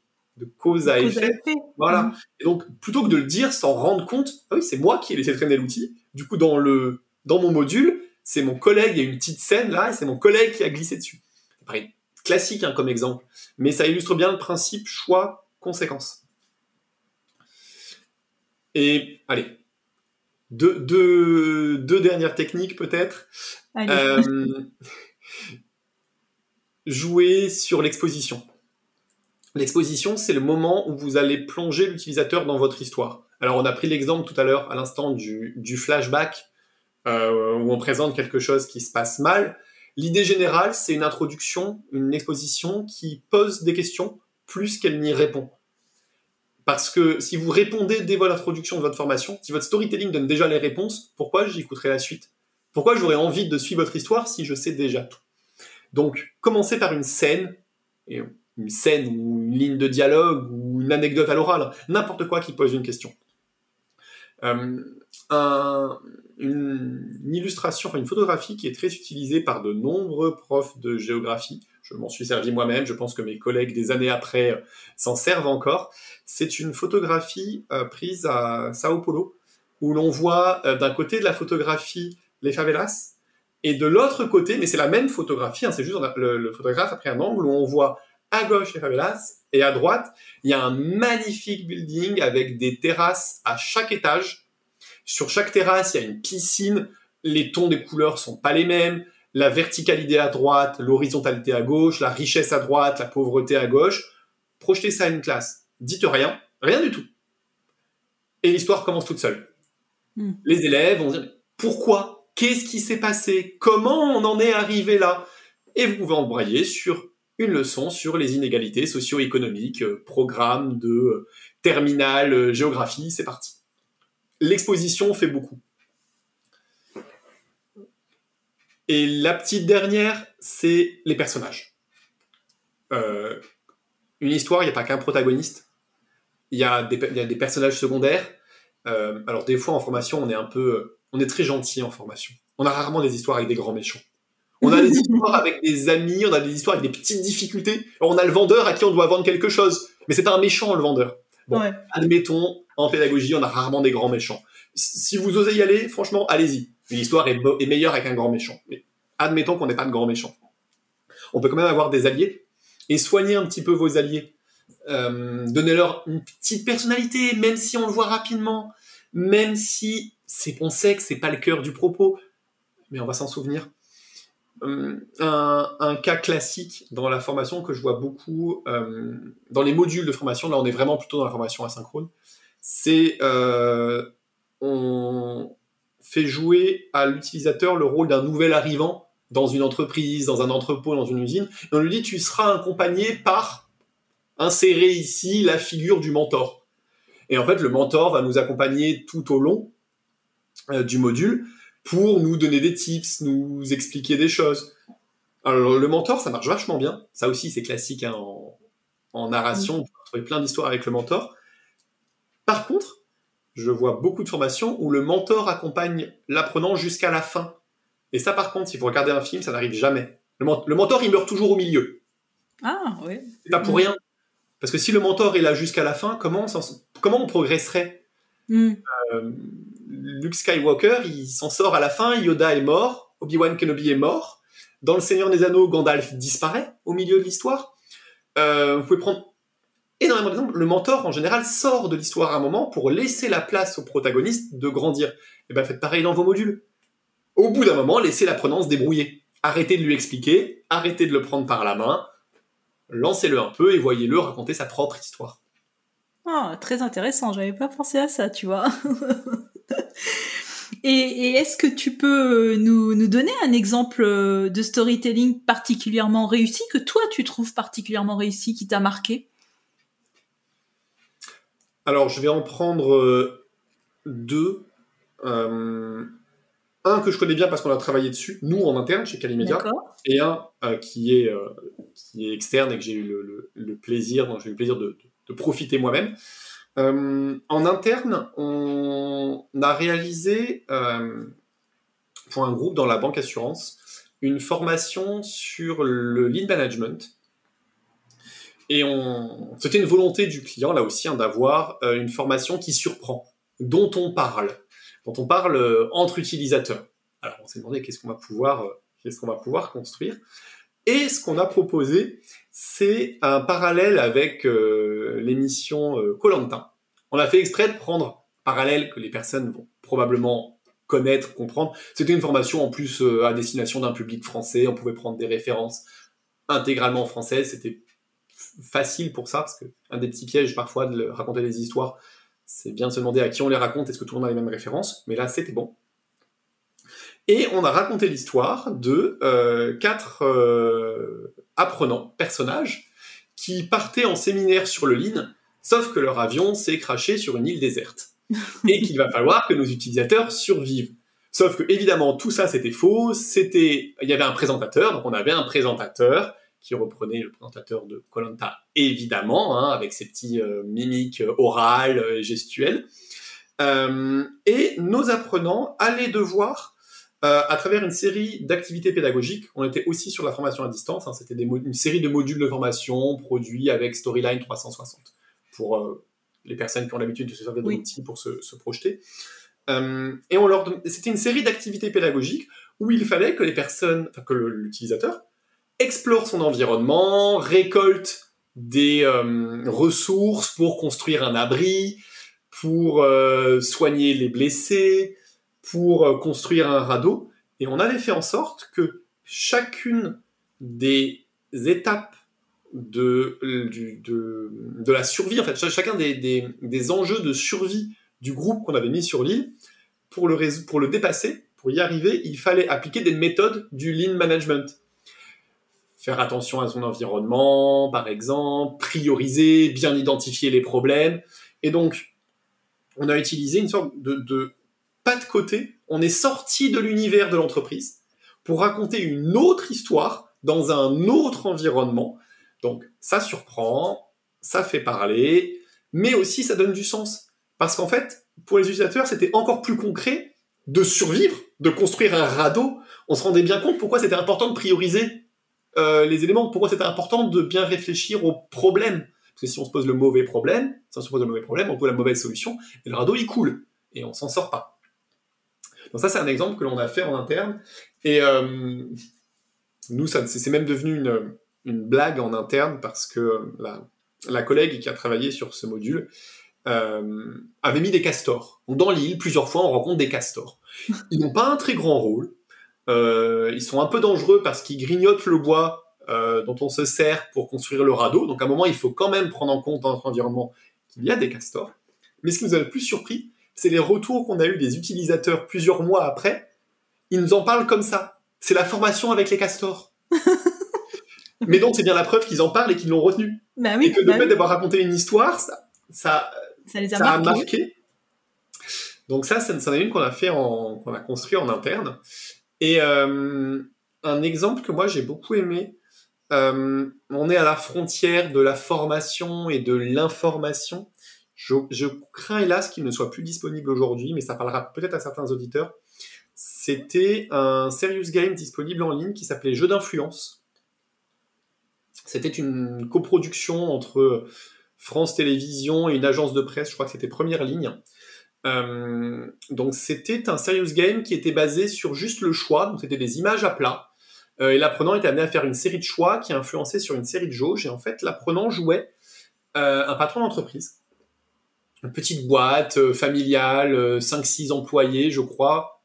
cause, à, effet. Voilà. Mm. Et donc plutôt que de le dire sans rendre compte, ah oui c'est moi qui ai laissé traîner l'outil. Du coup dans le dans mon module, c'est mon collègue, il y a une petite scène là, et c'est mon collègue qui a glissé dessus. Pareil, classique hein, comme exemple, mais ça illustre bien le principe choix-conséquence. Et allez, deux, dernières techniques peut-être. Euh, jouer sur l'exposition. L'exposition, c'est le moment où vous allez plonger l'utilisateur dans votre histoire. Alors, on a pris l'exemple tout à l'heure, à l'instant, du, flashback, euh, où on présente quelque chose qui se passe mal. L'idée générale, c'est une introduction, une exposition qui pose des questions plus qu'elle n'y répond. Parce que si vous répondez dès l'introduction de votre formation, si votre storytelling donne déjà les réponses, pourquoi j'écouterai la suite? Pourquoi j'aurais envie de suivre votre histoire si je sais déjà tout? Donc, commencez par une scène, une scène ou une ligne de dialogue ou une anecdote à l'oral, n'importe quoi qui pose une question. Euh, une, illustration, une photographie qui est très utilisée par de nombreux profs de géographie. Je m'en suis servi moi-même, je pense que mes collègues des années après euh, s'en servent encore. C'est une photographie euh, prise à Sao Paulo, où l'on voit d'un côté de la photographie les favelas, et de l'autre côté, mais c'est la même photographie, hein, c'est juste le, le, photographe a pris un angle où on voit à gauche les favelas et à droite, il y a un magnifique building avec des terrasses à chaque étage. Sur chaque terrasse, il y a une piscine. Les tons des couleurs sont pas les mêmes. La verticalité à droite, l'horizontalité à gauche, la richesse à droite, la pauvreté à gauche. Projetez ça à une classe. Dites rien, rien du tout. Et l'histoire commence toute seule. Hmm. Les élèves vont dire pourquoi? Qu'est-ce qui s'est passé? Comment on en est arrivé là Et vous pouvez embrayer sur une leçon sur les inégalités socio-économiques, euh, programme de euh, terminale euh, géographie, c'est parti. L'exposition fait beaucoup. Et la petite dernière, c'est les personnages. une histoire, il n'y a pas qu'un protagoniste. Il y, a des, personnages secondaires. alors des fois en formation, on est un peu, on est très gentil en formation. On a rarement des histoires avec des grands méchants. On a des histoires avec des amis, on a des histoires avec des petites difficultés. On a le vendeur à qui on doit vendre quelque chose. Mais c'est pas un méchant, le vendeur. Bon, admettons, en pédagogie, on a rarement des grands méchants. Si vous osez y aller, franchement, allez-y. L'histoire est, est meilleure avec un grand méchant. Mais admettons qu'on n'ait pas de grand méchant. On peut quand même avoir des alliés et soigner un petit peu vos alliés. Euh, Donnez-leur une petite personnalité, même si on le voit rapidement, même si on sait que c'est pas le cœur du propos, mais on va s'en souvenir. Euh, un, cas classique dans la formation que je vois beaucoup euh, dans les modules de formation, là on est vraiment plutôt dans la formation asynchrone, c'est euh, on fait jouer à l'utilisateur le rôle d'un nouvel arrivant dans une entreprise, dans un entrepôt, dans une usine, et on lui dit tu seras accompagné par insérer ici la figure du mentor. Et en fait le mentor va nous accompagner tout au long du module pour nous donner des tips, nous expliquer des choses. Alors le mentor, ça marche vachement bien. Ça aussi, c'est classique hein, en, narration. On peut trouver plein d'histoires avec le mentor. Par contre, je vois beaucoup de formations où le mentor accompagne l'apprenant jusqu'à la fin. Et ça, par contre, si vous regardez un film, ça n'arrive jamais. Le, mentor, il meurt toujours au milieu. Ah, oui. C'est pas pour rien. Parce que si le mentor est là jusqu'à la fin, comment, comment on progresserait? Hmm. euh, Luke Skywalker, il s'en sort à la fin, Yoda est mort, Obi-Wan Kenobi est mort. Dans Le Seigneur des Anneaux, Gandalf disparaît au milieu de l'histoire. Euh, vous pouvez prendre énormément d'exemples. Le mentor, en général, sort de l'histoire à un moment pour laisser la place au protagoniste de grandir. Et eh bien, faites pareil dans vos modules. Au bout d'un moment, laissez l'apprenant se débrouiller. Arrêtez de lui expliquer, arrêtez de le prendre par la main, lancez-le un peu et voyez-le raconter sa propre histoire. Ah, très intéressant, j'avais pas pensé à ça, tu vois. Et, est-ce que tu peux nous, donner un exemple euh, de storytelling particulièrement réussi, que toi tu trouves particulièrement réussi, qui t'a marqué? Alors, je vais en prendre euh, deux. Euh, un que je connais bien parce qu'on a travaillé dessus, nous en interne chez Calimedia, et un qui, est, qui est externe et que j'ai eu le, plaisir, j'ai eu le plaisir de profiter moi-même. Euh, en interne, on a réalisé euh, pour un groupe dans la banque assurance une formation sur le lead management. Et c'était une volonté du client, là aussi, hein, d'avoir euh, une formation qui surprend, dont on parle, dont on parle entre utilisateurs. Alors, on s'est demandé qu'est-ce qu'on va qu'est-ce qu'on va pouvoir construire. Et ce qu'on a proposé, c'est un parallèle avec euh, l'émission euh, Colantin. On a fait exprès de prendre parallèle que les personnes vont probablement connaître, comprendre. C'était une formation en plus euh, à destination d'un public français. On pouvait prendre des références intégralement françaises. C'était facile pour ça parce que un des petits pièges parfois de raconter des histoires, c'est bien de se demander à qui on les raconte. Est-ce que tout le monde a les mêmes références? Mais là, c'était bon. Et on a raconté l'histoire de quatre apprenants, personnages, qui partaient en séminaire sur le Lean, sauf que leur avion s'est craché sur une île déserte. et qu'il va falloir que nos utilisateurs survivent. Sauf que, évidemment, tout ça, c'était faux. C'était, il y avait un présentateur, donc on avait un présentateur qui reprenait le présentateur de Colanta, évidemment, hein, avec ses petits euh, mimiques euh, orales et gestuelles. et nos apprenants allaient devoir à travers une série d'activités pédagogiques. On était aussi sur la formation à distance. Hein, C'était une série de modules de formation produits avec Storyline 360 pour les personnes qui ont l'habitude de se servir de l'outil pour se, se projeter. et on leur c'était une série d'activités pédagogiques où il fallait que les personnes, enfin, que l'utilisateur explore son environnement, récolte des euh, ressources pour construire un abri, pour euh, soigner les blessés, pour euh, construire un radeau. Et on avait fait en sorte que chacune des étapes de, de, la survie, en fait, chacun des, des, des enjeux de survie du groupe qu'on avait mis sur l'île, pour le, pour le dépasser, pour y arriver, il fallait appliquer des méthodes du lean management faire attention à son environnement, par exemple, prioriser, bien identifier les problèmes. Et donc, on a utilisé une sorte de, pas de côté. On est sorti de l'univers de l'entreprise pour raconter une autre histoire dans un autre environnement. Donc, ça surprend, ça fait parler, mais aussi ça donne du sens. Parce qu'en fait, pour les utilisateurs, c'était encore plus concret de survivre, de construire un radeau. On se rendait bien compte pourquoi c'était important de prioriser euh, les éléments. Pourquoi c'était important de bien réfléchir aux problèmes Parce que si on se pose le mauvais problème, si on se pose le mauvais problème, on pose la mauvaise solution, et le radeau il coule et on s'en sort pas. Donc ça c'est un exemple que l'on a fait en interne et euh, nous c'est même devenu une, une, blague en interne parce que la, la collègue qui a travaillé sur ce module euh, avait mis des castors. dans l'île, plusieurs fois, on rencontre des castors. Ils n'ont pas un très grand rôle, euh, ils sont un peu dangereux parce qu'ils grignotent le bois euh, dont on se sert pour construire le radeau. Donc à un moment, il faut quand même prendre en compte dans notre environnement qu'il y a des castors. Mais ce qui nous a le plus surpris, c'est les retours qu'on a eu des utilisateurs plusieurs mois après. Ils nous en parlent comme ça. C'est la formation avec les castors. Mais donc c'est bien la preuve qu'ils en parlent et qu'ils l'ont retenu. Bah oui, et que le bah fait oui. d'avoir raconté une histoire, ça, ça, ça les a ça a marqués. marqué. Donc ça, c'en est une qu'on a fait qu'on a construit en interne. Et euh, un exemple que moi j'ai beaucoup aimé, euh, on est à la frontière de la formation et de l'information. Je, crains hélas qu'il ne soit plus disponible aujourd'hui, mais ça parlera peut-être à certains auditeurs. C'était un serious game disponible en ligne qui s'appelait Jeu d'influence. C'était une coproduction entre France Télévisions et une agence de presse, je crois que c'était Première Ligne. Euh, donc c'était un serious game qui était basé sur juste le choix, donc c'était des images à plat. Euh, et l'apprenant était amené à faire une série de choix qui influençait sur une série de jauges. Et en fait, l'apprenant jouait euh, un patron d'entreprise. Petite boîte euh, familiale, 5-6 employés, je crois.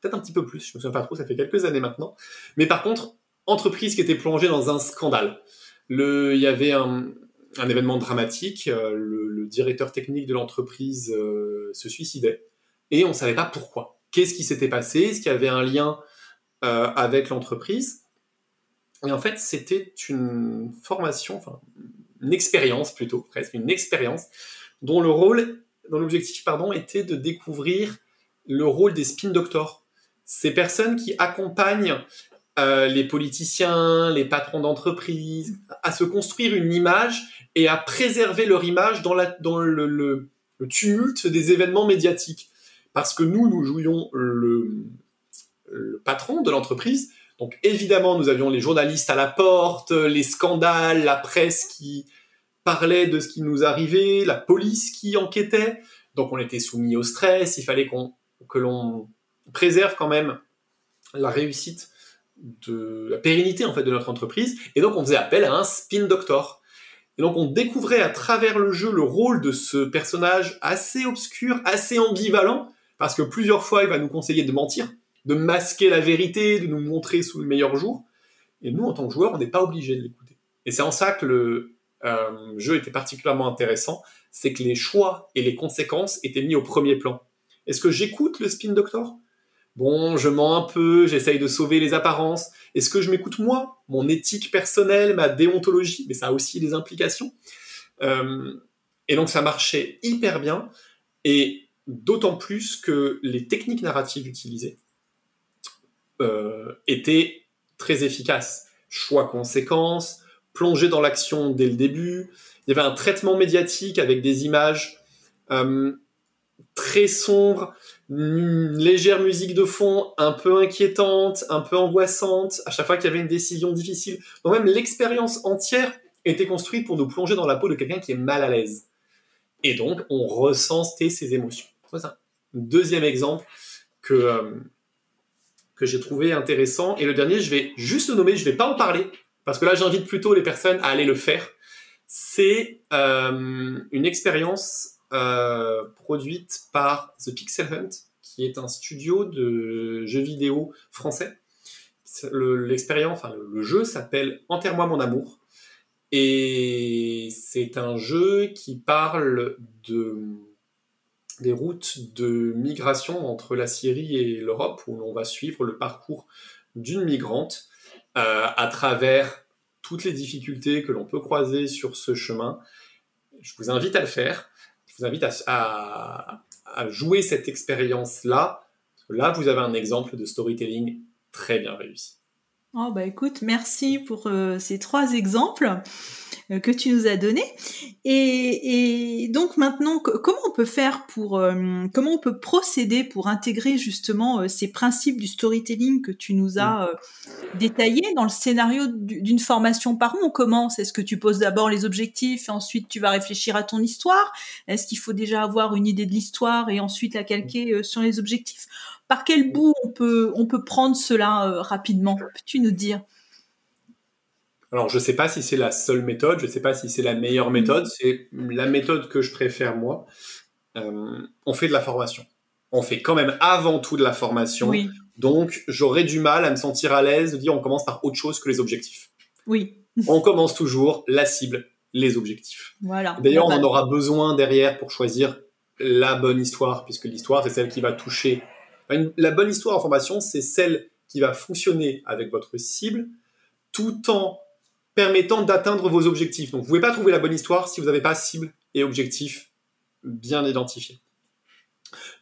Peut-être un petit peu plus, je me souviens pas trop, ça fait quelques années maintenant. Mais par contre, entreprise qui était plongée dans un scandale. Le, il y avait un, événement dramatique, euh, le, le, directeur technique de l'entreprise euh, se suicidait et on ne savait pas pourquoi. Qu'est-ce qui s'était passé? Est-ce qu'il y avait un lien euh, avec l'entreprise? Et en fait, c'était une formation, enfin une expérience plutôt, presque une expérience dont le rôle, dont l'objectif pardon, était de découvrir le rôle des spin doctors, ces personnes qui accompagnent euh, les politiciens, les patrons d'entreprise, à se construire une image et à préserver leur image dans, le, tumulte des événements médiatiques. Parce que nous, nous jouions le patron de l'entreprise. Donc évidemment, nous avions les journalistes à la porte, les scandales, la presse qui parlait de ce qui nous arrivait, la police qui enquêtait. Donc on était soumis au stress, il fallait que l'on préserve quand même la réussite de la pérennité en fait de notre entreprise. Et donc on faisait appel à un spin doctor. Et donc on découvrait à travers le jeu le rôle de ce personnage assez obscur assez ambivalent parce que plusieurs fois il va nous conseiller de mentir de masquer la vérité de nous montrer sous le meilleur jour. Et nous en tant que joueurs on n'est pas obligé de l'écouter. Et c'est en ça que le euh, jeu était particulièrement intéressant c'est que les choix et les conséquences étaient mis au premier plan est-ce que j'écoute le spin doctor? Bon, je mens un peu, j'essaye de sauver les apparences. Est-ce que je m'écoute moi? Mon éthique personnelle, ma déontologie? Mais ça a aussi des implications. Euh, et donc ça marchait hyper bien. Et d'autant plus que les techniques narratives utilisées euh, étaient très efficaces. choix-conséquences, plonger dans l'action dès le début. Il y avait un traitement médiatique avec des images euh, très sombres, une légère musique de fond un peu inquiétante, un peu angoissante, à chaque fois qu'il y avait une décision difficile. Donc même l'expérience entière était construite pour nous plonger dans la peau de quelqu'un qui est mal à l'aise. Et donc, on ressentait ses émotions. C'est ça. Deuxième exemple que, euh, que j'ai trouvé intéressant. Et le dernier, je vais juste le nommer, je ne vais pas en parler, parce que là, j'invite plutôt les personnes à aller le faire. C'est euh, une expérience euh, produite par The Pixel Hunt, qui est un studio de jeux vidéo français. L'expérience, le, jeu s'appelle Enterre-moi mon amour. Et c'est un jeu qui parle de, des routes de migration entre la Syrie et l'Europe, où l'on va suivre le parcours d'une migrante à travers toutes les difficultés que l'on peut croiser sur ce chemin. Je vous invite à le faire vous invite à, jouer cette expérience-là. Là, vous avez un exemple de storytelling très bien réussi. Oh bah écoute, merci pour euh, ces trois exemples. Euh, que tu nous as donné. Et, donc maintenant, comment on peut faire pour, euh, comment on peut procéder pour intégrer justement ces principes du storytelling que tu nous as détaillés dans le scénario d'une formation par où on commence Est-ce que tu poses d'abord les objectifs et ensuite tu vas réfléchir à ton histoire? Est-ce qu'il faut déjà avoir une idée de l'histoire et ensuite la calquer sur les objectifs? Par quel bout on peut, on peut prendre cela rapidement Peux-tu nous dire? Alors, je ne sais pas si c'est la seule méthode, je ne sais pas si c'est la meilleure méthode, mm. c'est la méthode que je préfère moi. Euh, on fait de la formation. On fait quand même avant tout de la formation. Donc, j'aurais du mal à me sentir à l'aise de dire on commence par autre chose que les objectifs. Oui. on commence toujours la cible, les objectifs. Voilà. D'ailleurs, on en aura besoin derrière pour choisir la bonne histoire, puisque l'histoire, c'est celle qui va toucher. La bonne histoire en formation, c'est celle qui va fonctionner avec votre cible, tout en permettant d'atteindre vos objectifs. Donc, vous ne pouvez pas trouver la bonne histoire si vous n'avez pas cible et objectif bien identifiés.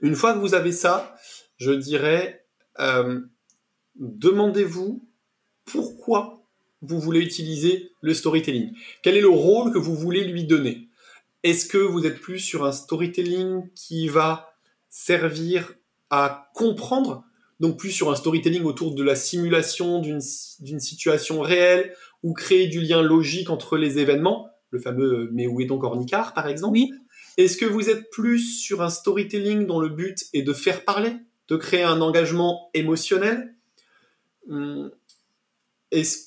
Une fois que vous avez ça, je dirais, euh, demandez-vous pourquoi vous voulez utiliser le storytelling. Quel est le rôle que vous voulez lui donner? Est-ce que vous êtes plus sur un storytelling qui va servir à comprendre, donc plus sur un storytelling autour de la simulation d'une situation réelle ou créer du lien logique entre les événements, le fameux Mais où est donc Ornicard, par exemple? Oui. Est-ce que vous êtes plus sur un storytelling dont le but est de faire parler, de créer un engagement émotionnel? Est-ce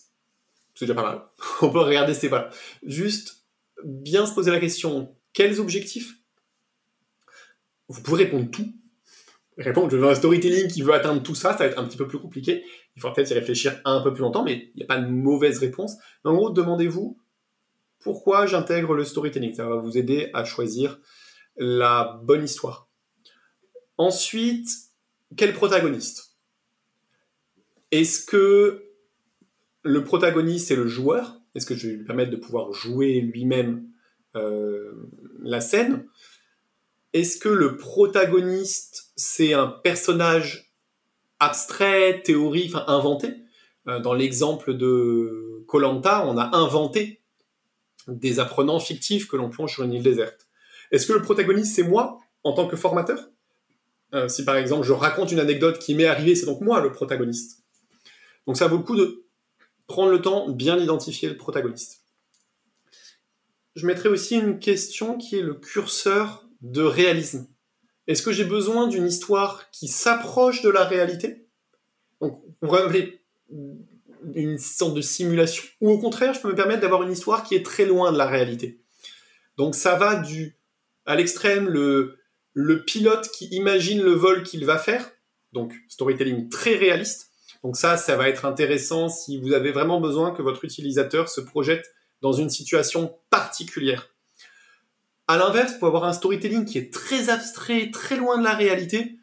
c'est déjà pas mal. On peut regarder ces voilà. Juste bien se poser la question quels objectifs? Vous pouvez répondre tout. Répondre je veux un storytelling qui veut atteindre tout ça, ça va être un petit peu plus compliqué. Il faudra peut-être y réfléchir un peu plus longtemps, mais il n'y a pas de mauvaise réponse. en gros, demandez-vous pourquoi j'intègre le storytelling. Ça va vous aider à choisir la bonne histoire. Ensuite, quel protagoniste? Est-ce que le protagoniste est le joueur? Est-ce que je vais lui permettre de pouvoir jouer lui-même euh, la scène? Est-ce que le protagoniste, c'est un personnage abstrait, théorie, enfin inventé? Euh, dans l'exemple de Colanta, on a inventé des apprenants fictifs que l'on plonge sur une île déserte. Est-ce que le protagoniste c'est moi en tant que formateur? Euh, Si par exemple je raconte une anecdote qui m'est arrivée, c'est donc moi le protagoniste. Donc ça vaut le coup de prendre le temps bien identifier le protagoniste. Je mettrai aussi une question qui est le curseur de réalisme. Est-ce que j'ai besoin d'une histoire qui s'approche de la réalité? Donc, on va appeler une sorte de simulation. Ou au contraire, je peux me permettre d'avoir une histoire qui est très loin de la réalité. Donc, ça va du à l'extrême le, le pilote qui imagine le vol qu'il va faire. Donc, storytelling très réaliste. Donc ça, ça va être intéressant si vous avez vraiment besoin que votre utilisateur se projette dans une situation particulière. À l'inverse, pour avoir un storytelling qui est très abstrait, très loin de la réalité,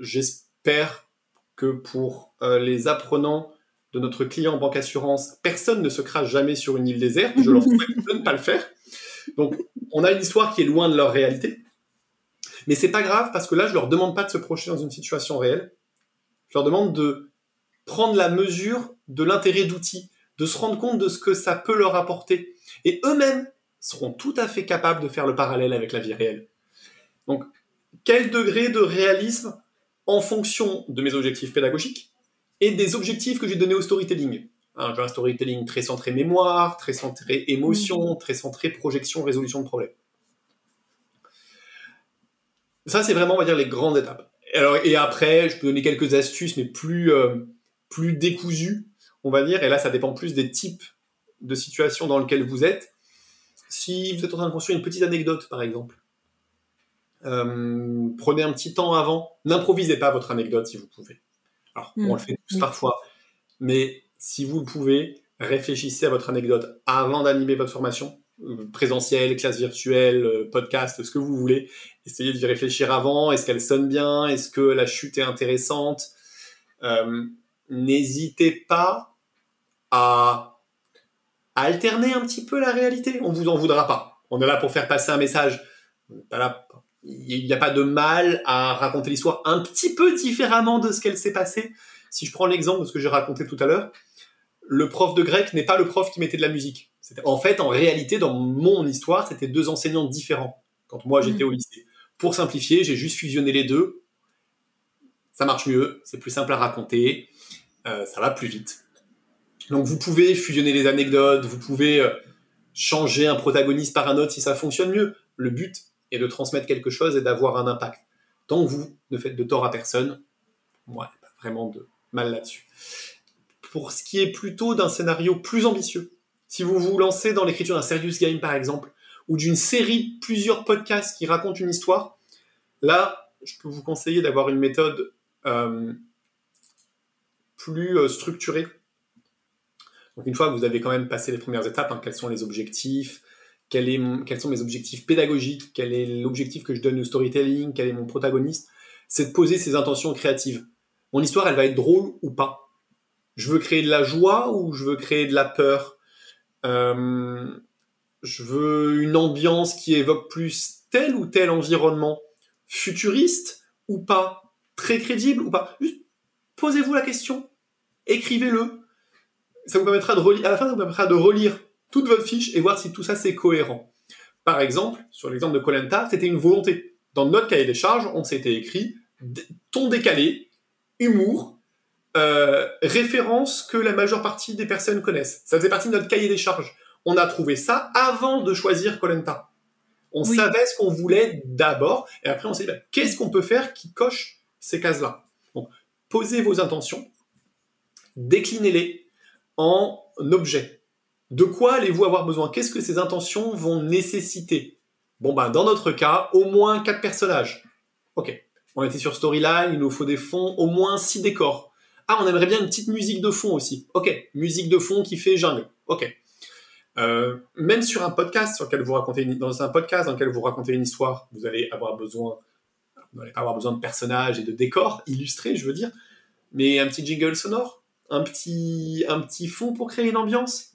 j'espère que pour euh, les apprenants de notre client banque assurance, personne ne se crache jamais sur une île déserte. Je leur souhaite de ne pas le faire. Donc, on a une histoire qui est loin de leur réalité. Mais c'est pas grave parce que là, je leur demande pas de se projeter dans une situation réelle. Je leur demande de prendre la mesure de l'intérêt d'outils, de se rendre compte de ce que ça peut leur apporter. Et eux-mêmes seront tout à fait capables de faire le parallèle avec la vie réelle. Donc, quel degré de réalisme en fonction de mes objectifs pédagogiques et des objectifs que j'ai donnés au storytelling? Hein, j'ai un storytelling très centré mémoire, très centré émotion, très centré projection, résolution de problèmes. Ça, c'est vraiment, on va dire, les grandes étapes. Alors, et après, je peux donner quelques astuces, mais plus, euh, plus décousues, on va dire. Et là, ça dépend plus des types de situations dans lesquelles vous êtes. Si vous êtes en train de construire une petite anecdote, par exemple, euh, prenez un petit temps avant. N'improvisez pas votre anecdote si vous pouvez. Alors, on mm. le fait tous parfois, mais si vous le pouvez, réfléchissez à votre anecdote avant d'animer votre formation, euh, présentielle, classe virtuelle, euh, podcast, ce que vous voulez. Essayez d'y réfléchir avant. Est-ce qu'elle sonne bien? Est-ce que la chute est intéressante? N'hésitez pas à alterner un petit peu la réalité. On vous en voudra pas. On est là pour faire passer un message. Pas là il n'y a pas de mal à raconter l'histoire un petit peu différemment de ce qu'elle s'est passée. Si je prends l'exemple de ce que j'ai raconté tout à l'heure, le prof de grec n'est pas le prof qui mettait de la musique. En fait, en réalité, dans mon histoire, c'était deux enseignants différents quand moi j'étais au lycée. Pour simplifier, j'ai juste fusionné les deux. Ça marche mieux, c'est plus simple à raconter, euh, ça va plus vite. Donc vous pouvez fusionner les anecdotes, vous pouvez euh, changer un protagoniste par un autre si ça fonctionne mieux. Le but, et de transmettre quelque chose et d'avoir un impact. Tant que vous ne faites de tort à personne, moi, pas vraiment de mal là-dessus. Pour ce qui est plutôt d'un scénario plus ambitieux, si vous vous lancez dans l'écriture d'un serious game par exemple, ou d'une série plusieurs podcasts qui racontent une histoire, là, je peux vous conseiller d'avoir une méthode euh, plus euh, structurée. Donc une fois que vous avez quand même passé les premières étapes, hein, quels sont les objectifs, quels sont mes objectifs pédagogiques, quel est l'objectif que je donne au storytelling, quel est mon protagoniste, c'est de poser ses intentions créatives. Mon histoire, elle va être drôle ou pas? Je veux créer de la joie ou je veux créer de la peur? Euh, je veux une ambiance qui évoque plus tel ou tel environnement, futuriste ou pas, très crédible ou pas? Posez-vous la question, écrivez-le. Ça vous permettra de relire, à la fin, ça vous permettra de relire toute votre fiche et voir si tout ça c'est cohérent. Par exemple, sur l'exemple de Colenta, c'était une volonté. Dans notre cahier des charges, on s'était écrit ton décalé, humour, euh, référence que la majeure partie des personnes connaissent. Ça faisait partie de notre cahier des charges. On a trouvé ça avant de choisir Colenta. On savait ce qu'on voulait d'abord, et après on s'est dit, bah, qu'est-ce qu'on peut faire qui coche ces cases-là? Donc, posez vos intentions, déclinez-les en objets. De quoi allez-vous avoir besoin? Qu'est-ce que ces intentions vont nécessiter? Bon, ben, dans notre cas, au moins quatre personnages. Ok. On était sur Storyline, il nous faut des fonds, au moins six décors. Ah, on aimerait bien une petite musique de fond aussi. Ok. Musique de fond qui fait jungle. Ok. Euh, même sur un podcast sur lequel vous racontez dans un podcast dans lequel vous racontez une histoire, vous allez avoir besoin, avoir besoin de personnages et de décors illustrés, je veux dire, mais un petit jingle sonore, un petit, un petit fond pour créer une ambiance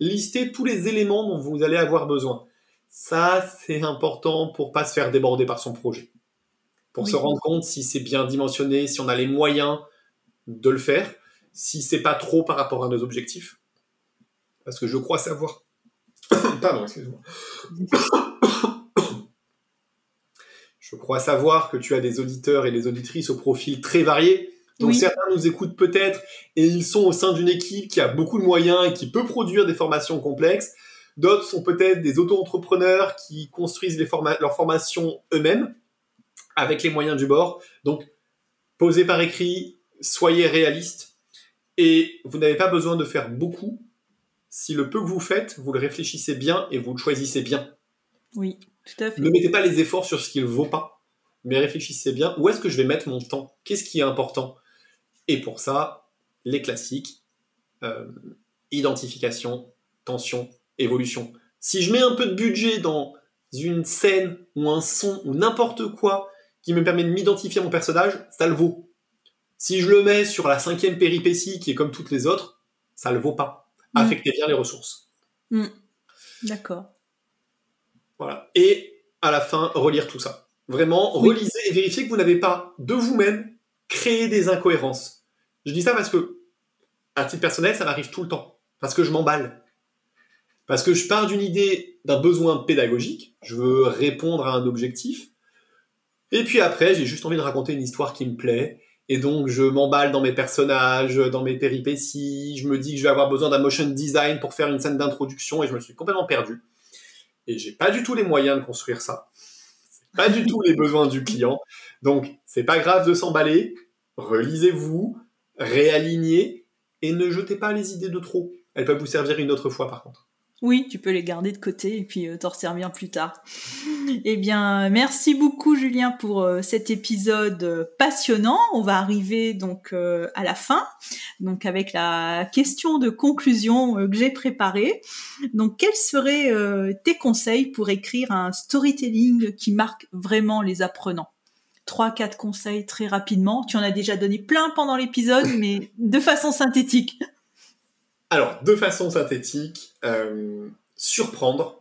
listez tous les éléments dont vous allez avoir besoin. Ça, c'est important pour pas se faire déborder par son projet. Pour se rendre compte si c'est bien dimensionné, si on a les moyens de le faire, si c'est pas trop par rapport à nos objectifs. Parce que je crois savoir. Pardon, excuse-moi. je crois savoir que tu as des auditeurs et des auditrices au profil très variés donc certains nous écoutent peut-être et ils sont au sein d'une équipe qui a beaucoup de moyens et qui peut produire des formations complexes. D'autres sont peut-être des auto-entrepreneurs qui construisent les leurs formations eux-mêmes avec les moyens du bord. Donc posez par écrit, soyez réaliste et vous n'avez pas besoin de faire beaucoup. Si le peu que vous faites, vous le réfléchissez bien et vous le choisissez bien. Oui, tout à fait. Ne mettez pas les efforts sur ce qu'il ne vaut pas, mais réfléchissez bien où est-ce que je vais mettre mon temps? Qu'est-ce qui est important? Et pour ça, les classiques, euh, identification, tension, évolution. Si je mets un peu de budget dans une scène ou un son ou n'importe quoi qui me permet de m'identifier à mon personnage, ça le vaut. Si je le mets sur la cinquième péripétie qui est comme toutes les autres, ça le vaut pas. Mm. Affectez bien les ressources. Mm. D'accord. Voilà. Et à la fin, relire tout ça. Vraiment, relisez et vérifiez que vous n'avez pas de vous-même créé des incohérences. Je dis ça parce que, à titre personnel, ça m'arrive tout le temps. Parce que je m'emballe. Parce que je pars d'une idée, d'un besoin pédagogique, je veux répondre à un objectif, et puis après, j'ai juste envie de raconter une histoire qui me plaît, et donc je m'emballe dans mes personnages, dans mes péripéties, je me dis que je vais avoir besoin d'un motion design pour faire une scène d'introduction, et je me suis complètement perdu. Et j'ai pas du tout les moyens de construire ça. Pas du tout les besoins du client. Donc, c'est pas grave de s'emballer. Relisez-vous, réalignez, et ne jetez pas les idées de trop. Elles peuvent vous servir une autre fois, par contre. Oui, tu peux les garder de côté et puis euh, t'en servir plus tard. eh bien, merci beaucoup Julien pour euh, cet épisode euh, passionnant. On va arriver donc à la fin, donc avec la question de conclusion que j'ai préparée. Donc, quels seraient tes conseils pour écrire un storytelling qui marque vraiment les apprenants? Trois, quatre conseils très rapidement. Tu en as déjà donné plein pendant l'épisode, mais de façon synthétique. Alors, de façon synthétique, euh, surprendre,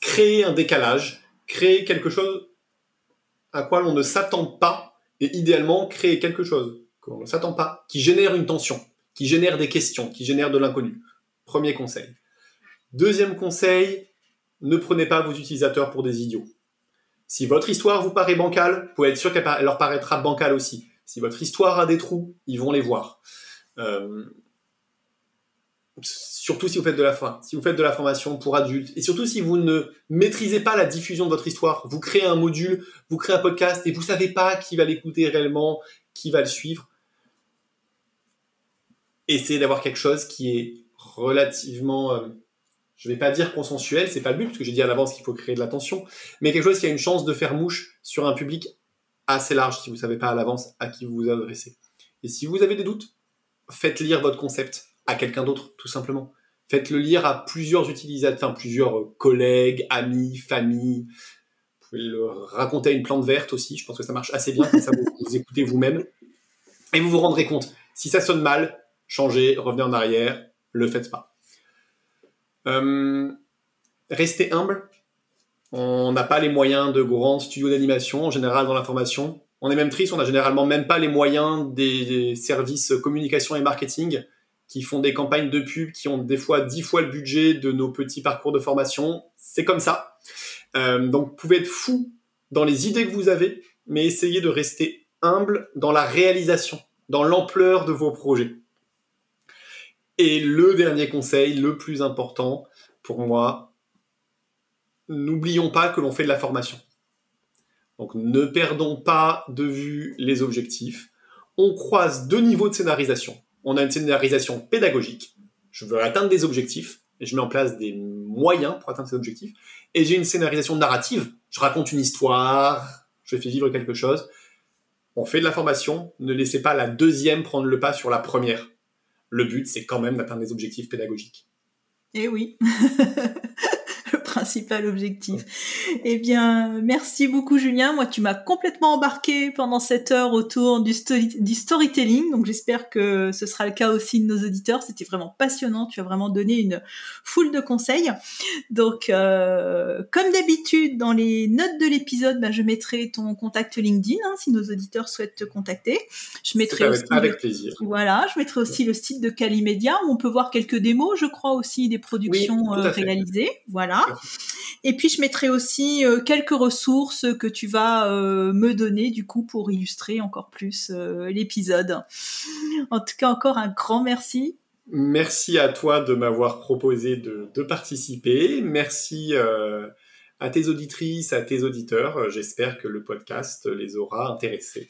créer un décalage, créer quelque chose à quoi l'on ne s'attend pas, et idéalement créer quelque chose qu'on ne s'attend pas, qui génère une tension, qui génère des questions, qui génère de l'inconnu. Premier conseil. Deuxième conseil, ne prenez pas vos utilisateurs pour des idiots. Si votre histoire vous paraît bancale, vous pouvez être sûr qu'elle leur paraîtra bancale aussi. Si votre histoire a des trous, ils vont les voir. Euh, surtout si vous faites de la si vous faites de la formation pour adultes et surtout si vous ne maîtrisez pas la diffusion de votre histoire, vous créez un module, vous créez un podcast et vous savez pas qui va l'écouter réellement, qui va le suivre. Essayez d'avoir quelque chose qui est relativement euh, je vais pas dire consensuel, c'est pas le but parce que j'ai dit à l'avance qu'il faut créer de l'attention, mais quelque chose qui a une chance de faire mouche sur un public assez large si vous savez pas à l'avance à qui vous vous adressez. Et si vous avez des doutes, faites lire votre concept à quelqu'un d'autre, tout simplement. Faites-le lire à plusieurs utilisateurs, enfin, plusieurs euh, collègues, amis, familles. Vous pouvez le raconter à une plante verte aussi. Je pense que ça marche assez bien, comme ça vous, écoutez vous-même. Et vous vous rendrez compte. Si ça sonne mal, changez, revenez en arrière, le faites pas. Euh, restez humble. On n'a pas les moyens de grands studios d'animation en général dans l'information. On est même triste, on n'a généralement même pas les moyens des services communication et marketing qui font des campagnes de pub qui ont des fois dix fois le budget de nos petits parcours de formation. C'est comme ça. Euh, donc vous pouvez être fou dans les idées que vous avez, mais essayez de rester humble dans la réalisation, dans l'ampleur de vos projets. Et le dernier conseil, le plus important pour moi, n'oublions pas que l'on fait de la formation. Donc ne perdons pas de vue les objectifs. On croise deux niveaux de scénarisation on a une scénarisation pédagogique. Je veux atteindre des objectifs et je mets en place des moyens pour atteindre ces objectifs. Et j'ai une scénarisation narrative. Je raconte une histoire, je fais vivre quelque chose. On fait de la formation, ne laissez pas la deuxième prendre le pas sur la première. Le but, c'est quand même d'atteindre des objectifs pédagogiques. Eh oui. principal objectif. Eh bien, merci beaucoup Julien. Moi, tu m'as complètement embarqué pendant cette heure autour du, du storytelling. Donc, j'espère que ce sera le cas aussi de nos auditeurs. C'était vraiment passionnant. Tu as vraiment donné une foule de conseils. Donc, euh, comme d'habitude, dans les notes de l'épisode, bah, je mettrai ton contact LinkedIn hein, si nos auditeurs souhaitent te contacter. Je mettrai aussi avec plaisir. Voilà, je mettrai aussi le site de Calimedia où on peut voir quelques démos, je crois aussi des productions euh, réalisées. Voilà. Et puis je mettrai aussi euh, quelques ressources que tu vas euh, me donner du coup pour illustrer encore plus euh, l'épisode. En tout cas, encore un grand merci. Merci à toi de m'avoir proposé de, participer. Merci à tes auditrices, à tes auditeurs. J'espère que le podcast les aura intéressés.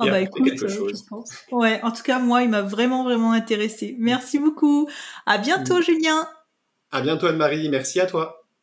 Oh bah écoute, quelque chose. Ouais, en tout cas, moi, il m'a vraiment, vraiment intéressé. Merci beaucoup. À bientôt, mm. Julien. À bientôt, Anne-Marie. Merci à toi.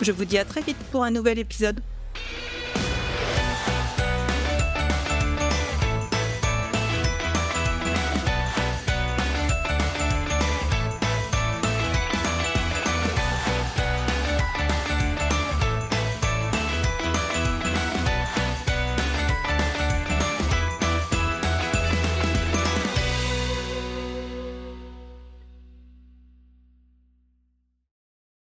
Je vous dis à très vite pour un nouvel épisode.